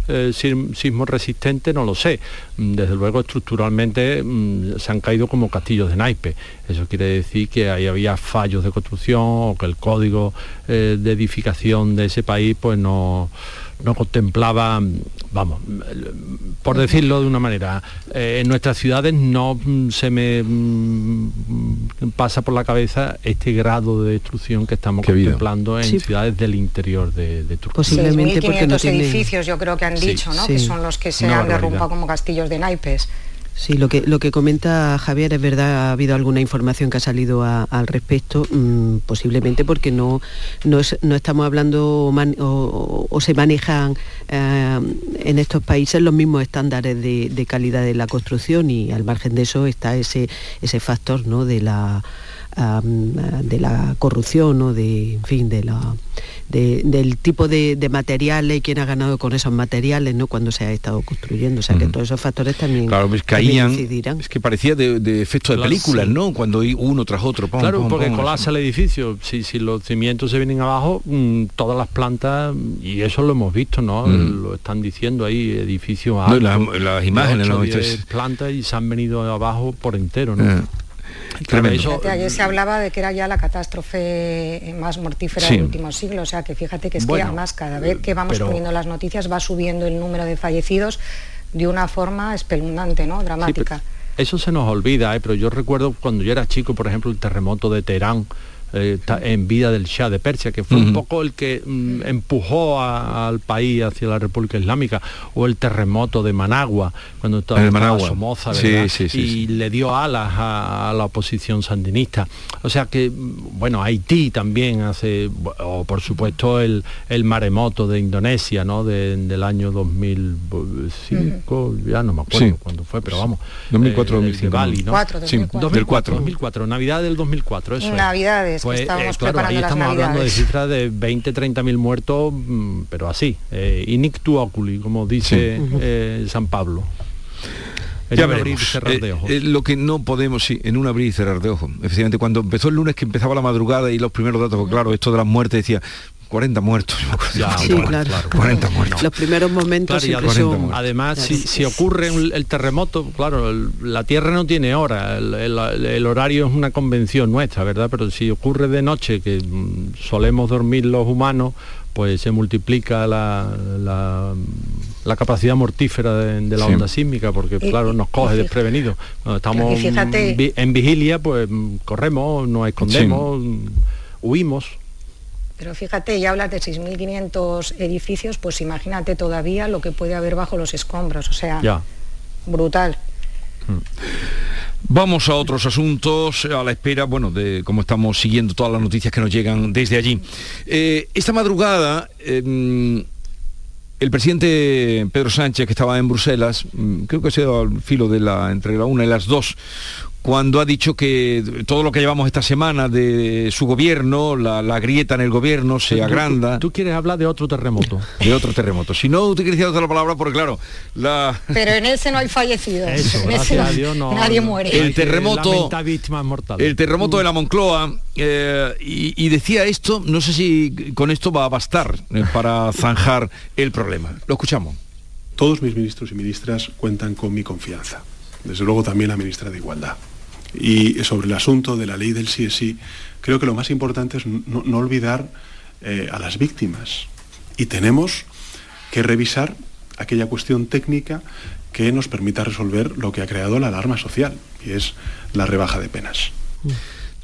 Speaker 40: eh, sismo resistentes, no lo sé. Desde luego, estructuralmente mm, se han caído como castillos de naipe. Eso quiere decir que ahí había fallos de construcción o que el código de edificación de ese país, pues no no contemplaba, vamos, por decirlo de una manera, eh, en nuestras ciudades no se me mm, pasa por la cabeza este grado de destrucción que estamos contemplando en ciudades del interior de, Turquía.
Speaker 38: Posiblemente porque no edificios yo creo que han dicho, ¿no? Que son los que se han derrumbado como castillos de naipes.
Speaker 37: Sí, lo que, lo que comenta Javier es verdad, ha habido alguna información que ha salido al respecto, mm, posiblemente porque no, no, estamos hablando o, se manejan eh, en estos países los mismos estándares de, calidad de la construcción y al margen de eso está ese, ese factor ¿no? de la de la corrupción o de, en fin, de la, del tipo de, materiales y quién ha ganado con esos materiales ¿no? cuando se ha estado construyendo. O sea que todos esos factores también,
Speaker 1: claro, pues caían, Es que parecía de, efecto de películas, ¿no? Cuando uno tras otro.
Speaker 40: claro, porque colapsa el edificio. Si, si los cimientos se vienen abajo, mm, todas las plantas, y eso lo hemos visto, ¿no? Lo están diciendo ahí, edificios
Speaker 1: las, imágenes, ¿no?
Speaker 40: plantas y se han venido abajo por entero, ¿no? Eh.
Speaker 38: Ayer se hablaba de que era ya la catástrofe más mortífera del último siglo, o sea que fíjate que es que además cada vez que vamos poniendo las noticias va subiendo el número de fallecidos de una forma espeluznante, ¿no? Dramática.
Speaker 40: eso se nos olvida, ¿eh? pero yo recuerdo cuando yo era chico, por ejemplo, el terremoto de Teherán, eh, en vida del Shah de Persia, que fue un poco el que mm, empujó al país hacia la República Islámica, o el terremoto de Managua, cuando estaba en Somoza, y le dio alas a, la oposición sandinista. O sea que, bueno, Haití también hace, o por supuesto el, el maremoto de Indonesia, ¿no? del año 2005, ya no me acuerdo cuándo fue, pero vamos.
Speaker 1: 2004, 2005. ¿no?
Speaker 40: 2004, 2004, Navidad del 2004, eso
Speaker 38: Navidades pues, eh, claro, ahí estamos hablando
Speaker 40: de cifras de 20, 30 mil muertos, mm, pero así, eh, inictu oculi, como dice eh, San Pablo.
Speaker 1: ya abrir y cerrar de ojos. lo que no podemos, sí, en un abrir y cerrar de ojos. Efectivamente, cuando empezó el lunes que empezaba la madrugada y los primeros datos, claro, esto de las muertes decía, 40 muertos.
Speaker 37: sí, claro.
Speaker 1: 40 muertos.
Speaker 37: Los primeros momentos
Speaker 40: Además, si, ocurre el terremoto, claro, la Tierra no tiene hora, el, horario es una convención nuestra, ¿verdad? Pero si ocurre de noche, que mm, solemos dormir los humanos, pues se multiplica la, la, capacidad mortífera de, la onda sísmica, porque claro, nos coge desprevenido. Cuando estamos en vigilia, pues mm, corremos, nos escondemos, huimos.
Speaker 38: Pero fíjate, ya hablas de 6.500 edificios, pues imagínate todavía lo que puede haber bajo los escombros, o sea, brutal. Mm.
Speaker 1: Vamos a otros asuntos, a la espera, bueno, de cómo estamos siguiendo todas las noticias que nos llegan desde allí. Eh, esta madrugada, em, el presidente Pedro Sánchez, que estaba en Bruselas, mm, creo que ha sido al filo de la, entre la una y las dos, cuando ha dicho que todo lo que llevamos esta semana de su gobierno, la, grieta en el gobierno se agranda.
Speaker 40: Tú, quieres hablar de otro terremoto.
Speaker 1: De otro terremoto. Si no utilizas otra palabra, porque claro, la...
Speaker 38: Pero en ese no hay fallecidos. nadie muere.
Speaker 1: El terremoto... El terremoto de la Moncloa. Eh, y, decía esto, no sé si con esto va a bastar eh, para zanjar el problema. Lo escuchamos.
Speaker 42: Todos mis ministros y ministras cuentan con mi confianza desde luego también la ministra de Igualdad. Y sobre el asunto de la ley del sí es sí, creo que lo más importante es no, olvidar eh, a las víctimas. Y tenemos que revisar aquella cuestión técnica que nos permita resolver lo que ha creado la alarma social, y es la rebaja de penas.
Speaker 1: Mm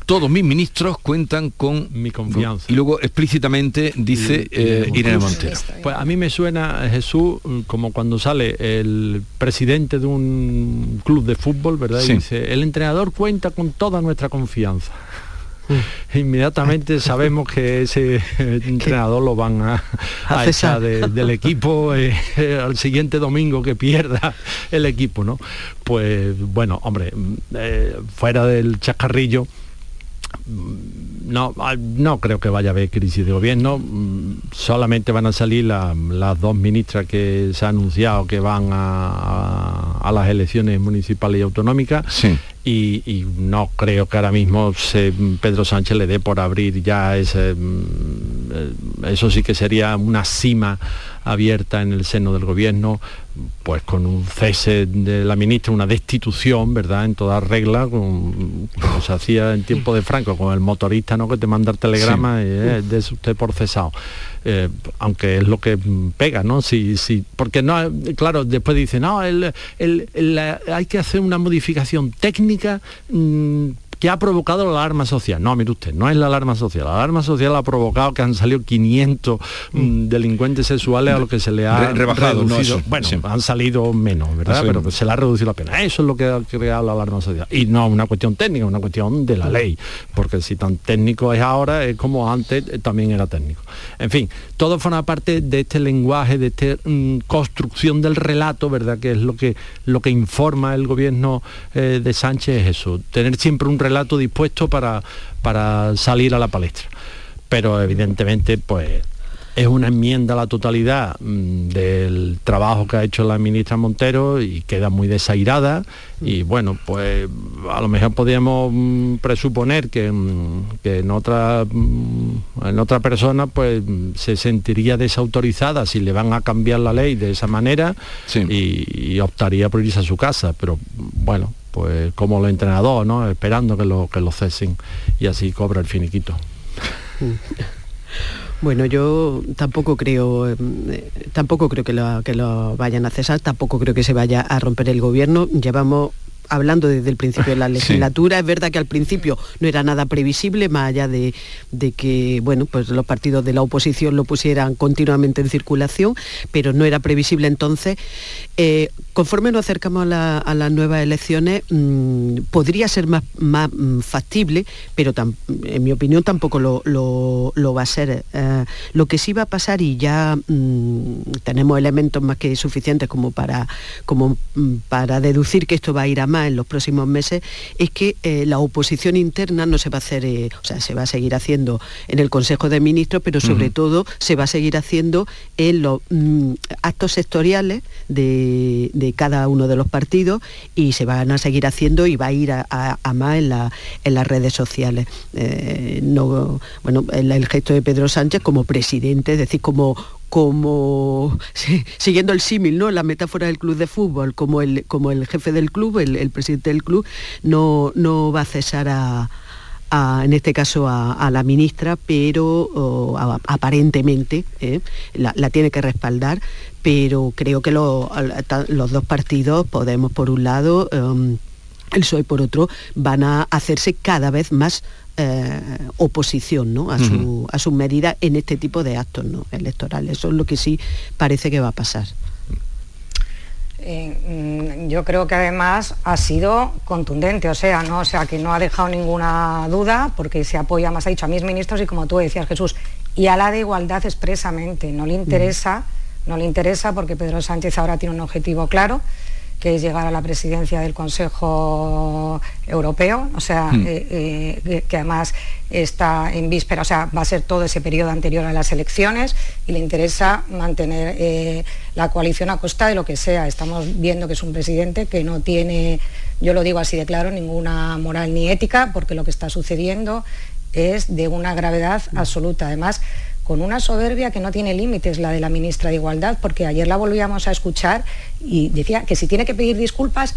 Speaker 1: todos mis ministros cuentan con
Speaker 40: mi confianza.
Speaker 1: Y luego explícitamente dice eh, Irene Montero.
Speaker 40: Pues a mí me suena, Jesús, como cuando sale el presidente de un club de fútbol, ¿verdad? Y dice, el entrenador cuenta con toda nuestra confianza. Inmediatamente sabemos que ese entrenador lo van a, a echar del equipo eh, al siguiente domingo que pierda el equipo, ¿no? Pues bueno, hombre, eh, fuera del chascarrillo, no, ah, no creo que vaya a haber crisis de gobierno. Mm, solamente van a salir las dos ministras que se ha anunciado que van a, a, las elecciones municipales y autonómicas. Y, no creo que ahora mismo se, Pedro Sánchez le dé por abrir ya ese... Mm, eh, eso sí que sería una cima abierta en el seno del gobierno, pues con un cese de la ministra, una destitución, ¿verdad? En toda regla, como se hacía en tiempo de Franco, con el motorista, ¿no? Que te manda el telegrama eh, de usted por cesado. Eh, aunque es lo que pega, ¿no? Si, si, porque no, claro, después dice, no, el, hay que hacer una modificación técnica. Mm, ¿Qué ha provocado la alarma social? No, mire usted, no es la alarma social. La alarma social ha provocado que han salido 500 mm, mm. delincuentes sexuales a lo que se le ha rebajado. Reducido. bueno, han salido menos, ¿verdad? Pero se le ha reducido la pena. Eso es lo que ha creado la alarma social. Y no una cuestión técnica, es una cuestión de la ley. Porque si tan técnico es ahora, es como antes eh, también era técnico. En fin, todo forma parte de este lenguaje, de esta mm, construcción del relato, ¿verdad? Que es lo que, lo que informa el gobierno eh, de Sánchez, es eso. Tener siempre un relato dispuesto para, para salir a la palestra. Pero evidentemente, pues es una enmienda a la totalidad mm, del trabajo que ha hecho la ministra Montero y queda muy desairada. Y bueno pues a lo mejor podríamos mm, presuponer que, mm, en otra en otra persona pues se sentiría desautorizada si le van a cambiar la ley de esa manera y, y, optaría por irse a su casa. Pero bueno pues como el entrenador, ¿no? Esperando que lo, que lo cesen y así cobra el finiquito.
Speaker 37: Bueno, yo tampoco creo, eh, tampoco creo que lo, que lo vayan a cesar, tampoco creo que se vaya a romper el gobierno. Llevamos hablando desde el principio de la legislatura. Es verdad que al principio no era nada previsible, más allá de, que bueno, pues los partidos de la oposición lo pusieran continuamente en circulación, pero no era previsible entonces. Eh, conforme nos acercamos a, las nuevas elecciones, mm, podría ser más, más mm, factible, pero en mi opinión tampoco lo, va a ser. Eh, lo que sí va a pasar, y ya mm, tenemos elementos más que suficientes como para, como, para deducir que esto va a ir a más, más en los próximos meses es que eh, la oposición interna no se va a hacer, eh, o sea, se va a seguir haciendo en el Consejo de Ministros, pero sobre todo se va a seguir haciendo en los mm, actos sectoriales de, cada uno de los partidos y se van a seguir haciendo y va a ir a, más en, las redes sociales. no, bueno, el gesto de Pedro Sánchez como presidente, es decir, como como siguiendo el símil, ¿no? La metáfora del club de fútbol, como el, como el jefe del club, el, presidente del club, no, no va a cesar a, en este caso a, la ministra, pero aparentemente ¿eh? la, tiene que respaldar, pero creo que los dos partidos, Podemos por un lado, em, el PSOE por otro, van a hacerse cada vez más eh, oposición ¿no? a, su, a sus medidas en este tipo de actos ¿no? electorales. Eso es lo que sí parece que va a pasar.
Speaker 38: Eh, mm, yo creo que además ha sido contundente, o sea, no, o sea, que no ha dejado ninguna duda porque se apoya más, ha dicho a mis ministros y como tú decías Jesús, y a la de igualdad expresamente, no le interesa, no le interesa porque Pedro Sánchez ahora tiene un objetivo claro, que es llegar a la presidencia del Consejo Europeo, o sea, hmm. eh, eh, que además está en víspera, o sea, va a ser todo ese periodo anterior a las elecciones y le interesa mantener eh, la coalición a costa de lo que sea. Estamos viendo que es un presidente que no tiene, yo lo digo así de claro, ninguna moral ni ética, porque lo que está sucediendo es de una gravedad absoluta. Además, con una soberbia que no tiene límites, la de la ministra de Igualdad, porque ayer la volvíamos a escuchar y decía que si tiene que pedir disculpas,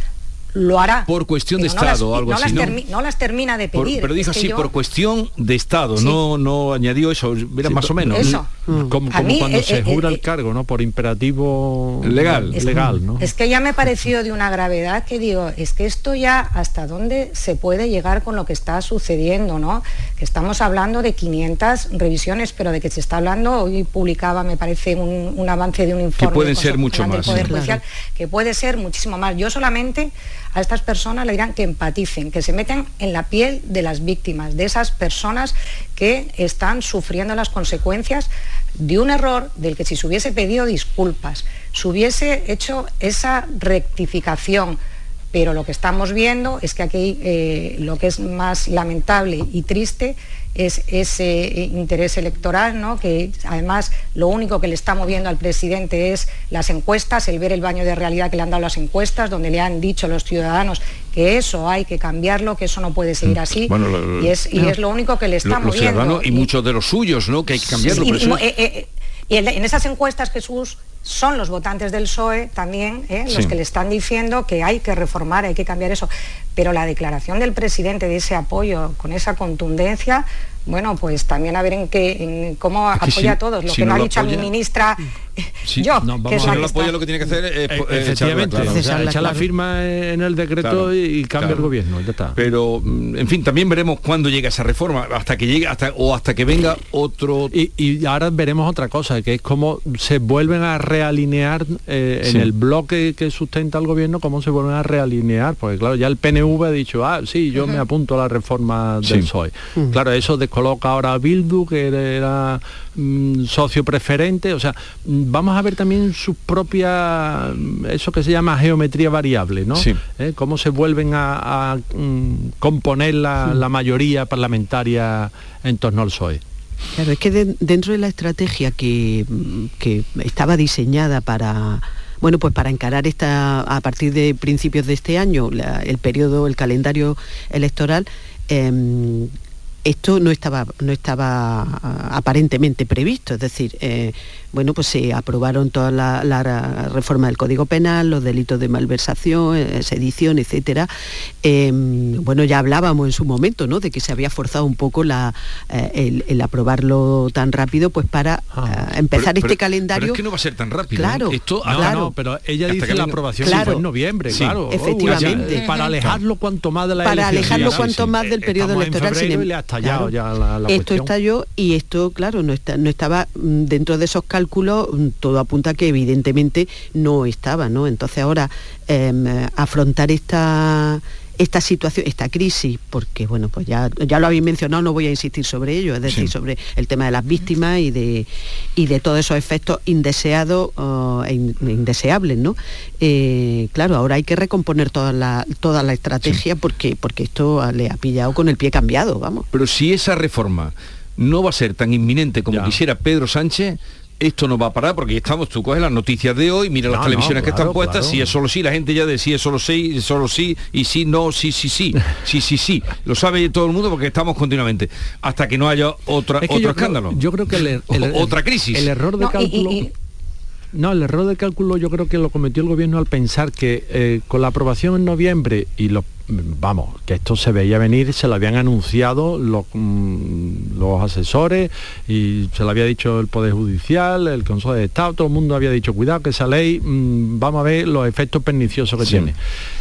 Speaker 38: lo hará.
Speaker 1: Por cuestión de Estado o algo así,
Speaker 38: ¿no? las termina de pedir.
Speaker 1: pero dijo así, por cuestión de Estado, no, no añadió eso, era más o menos.
Speaker 38: Eso.
Speaker 40: Mm. Como, cuando eh, se eh, jura el eh, cargo, ¿no? Por imperativo
Speaker 1: legal.
Speaker 40: Es, legal, ¿no?
Speaker 38: Es que ya me pareció de una gravedad que digo, es que esto ya hasta dónde se puede llegar con lo que está sucediendo, ¿no? Que estamos hablando de 500 revisiones, pero de que se está hablando, hoy publicaba, me parece, un, avance de un informe.
Speaker 1: Que pueden ser mucho más.
Speaker 38: que puede ser muchísimo más. Yo solamente a estas personas le dirán que empaticen, que se metan en la piel de las víctimas, de esas personas que están sufriendo las consecuencias de un error del que si se hubiese pedido disculpas, se hubiese hecho esa rectificación, pero lo que estamos viendo es que aquí eh, lo que es más lamentable y triste es ese interés electoral, ¿no? que además lo único que le está moviendo al presidente es las encuestas, el ver el baño de realidad que le han dado las encuestas, donde le han dicho los ciudadanos que eso hay que cambiarlo, que eso no puede seguir mm, así, y, es, lo único que le está moviendo.
Speaker 1: y, muchos de los suyos, ¿no? que hay que cambiarlo.
Speaker 38: Eh, eh, y en, esas encuestas, Jesús, son los votantes del PSOE también ¿eh? los que le están diciendo que hay que reformar, hay que cambiar eso. Pero la declaración del presidente de ese apoyo con esa contundencia, bueno, pues también a ver en qué, cómo apoya a todos. Lo que no, ha dicho a mi ministra, yo,
Speaker 1: no, que si no lo apoya lo que tiene que hacer es
Speaker 40: eh, efectivamente echar la firma en el decreto y cambia el gobierno, ya está.
Speaker 1: Pero, mm, en fin, también veremos cuándo llega esa reforma, hasta que llegue, hasta o hasta que venga otro.
Speaker 40: Y, ahora veremos otra cosa, que es cómo se vuelven a realinear eh, en el bloque que sustenta el gobierno, cómo se vuelven a realinear, porque claro, ya el PNV ha dicho, ah, sí, yo me apunto a la reforma del PSOE. Claro, eso descoloca ahora a Bildu, que era mm, socio preferente, o sea, mm, vamos a ver también su propia, mm, eso que se llama geometría variable, ¿no? ¿Eh? Cómo se vuelven a, componer la, mayoría parlamentaria en torno al PSOE.
Speaker 37: Claro, es que dentro de la estrategia que, estaba diseñada para bueno, pues para encarar esta, a partir de principios de este año, el periodo, el calendario electoral, em, esto no estaba, no estaba ah, aparentemente previsto, es decir, eh, bueno, pues se aprobaron toda la, reforma del Código Penal, los delitos de malversación, eh, sedición, etcétera. Em, bueno, ya hablábamos en su momento, ¿no? De que se había forzado un poco la, eh, el, aprobarlo tan rápido, pues para ah. empezar este calendario. Pero
Speaker 1: es que no va a ser tan rápido.
Speaker 37: Claro,
Speaker 1: Esto,
Speaker 40: claro. pero ella dice la aprobación claro, en noviembre, claro.
Speaker 37: Efectivamente.
Speaker 40: para alejarlo cuanto más de la
Speaker 37: Para alejarlo cuanto más del periodo electoral. esto estalló y esto, claro, no, está, no estaba mm, dentro de esos cálculos, mm, todo apunta que evidentemente no estaba, ¿no? Entonces ahora em, afrontar esta esta situación, esta crisis, porque bueno, pues ya, ya lo habéis mencionado, no voy a insistir sobre ello, es decir, sobre el tema de las víctimas y de, y de todos esos efectos indeseados uh, e indeseables, ¿no? Eh, claro, ahora hay que recomponer toda la, toda la estrategia porque, porque esto le ha pillado con el pie cambiado, vamos.
Speaker 1: Pero si esa reforma no va a ser tan inminente como quisiera Pedro Sánchez, esto no va a parar porque estamos, tú coges las noticias de hoy, mira las televisiones que están puestas, si es solo sí, la gente ya decía solo sí, solo sí, y sí, no, sí, sí, sí, sí, sí, sí. Lo sabe todo el mundo porque estamos continuamente, hasta que no haya otra, otro escándalo.
Speaker 40: yo creo que el,
Speaker 1: otra crisis.
Speaker 40: El error de cálculo... No, el error de cálculo yo creo que lo cometió el gobierno al pensar que eh, con la aprobación en noviembre y los vamos, que esto se veía venir, se lo habían anunciado los, mm, los asesores y se lo había dicho el Poder Judicial, el Consejo de Estado, todo el mundo había dicho, cuidado que esa ley, mm, vamos a ver los efectos perniciosos que tiene.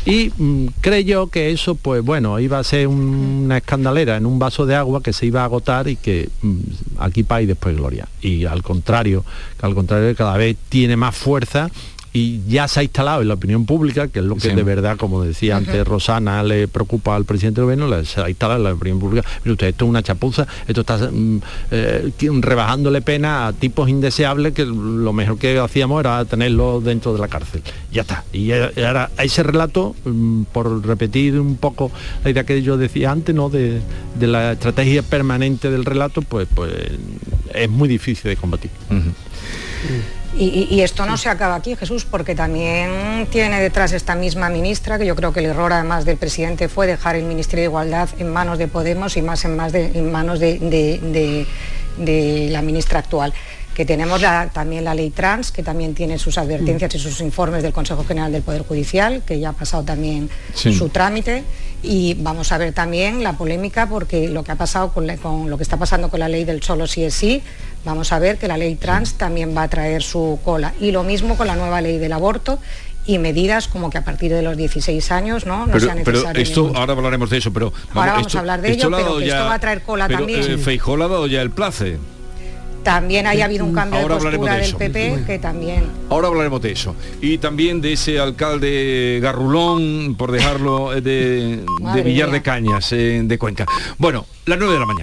Speaker 40: Y mm, creyó que eso, pues bueno, iba a ser una escandalera en un vaso de agua que se iba a agotar y que aquí paz y después gloria. Y al contrario, que al contrario cada vez tiene más fuerza y ya se ha instalado en la opinión pública, que es lo que de verdad, como decía antes Rosana, le preocupa al presidente del gobierno, se ha instalado en la opinión pública. Mire usted, esto es una chapuza, esto está mm, eh, rebajándole pena a tipos indeseables que lo mejor que hacíamos era tenerlo dentro de la cárcel. Ya está. Y ahora ese relato, mm, por repetir un poco la idea que yo decía antes, ¿no? De, la estrategia permanente del relato, pues, pues es muy difícil de combatir.
Speaker 38: Y, esto no se acaba aquí, Jesús, porque también tiene detrás esta misma ministra, que yo creo que el error además del presidente fue dejar el Ministerio de Igualdad en manos de Podemos y más en, más en manos de, la ministra actual. Que tenemos también la ley trans, que también tiene sus advertencias y sus informes del Consejo General del Poder Judicial, que ya ha pasado también su trámite. Y vamos a ver también la polémica, porque lo que ha pasado con, con, lo que está pasando con la ley del solo sí es sí, vamos a ver que la ley trans también va a traer su cola. Y lo mismo con la nueva ley del aborto y medidas como que a partir de los 16 años no, no
Speaker 1: sea necesario. Pero esto, ahora hablaremos de eso, pero...
Speaker 38: ahora vamos a hablar de ello, pero que esto va a traer cola también.
Speaker 1: Eh, Feijó ha dado ya el place.
Speaker 38: También haya habido un cambio de postura del PP que también...
Speaker 1: Ahora hablaremos de eso. Y también de ese alcalde Garrulón, por dejarlo, de, Villar de Cañas, de Cuenca. Bueno, las 9 de la mañana.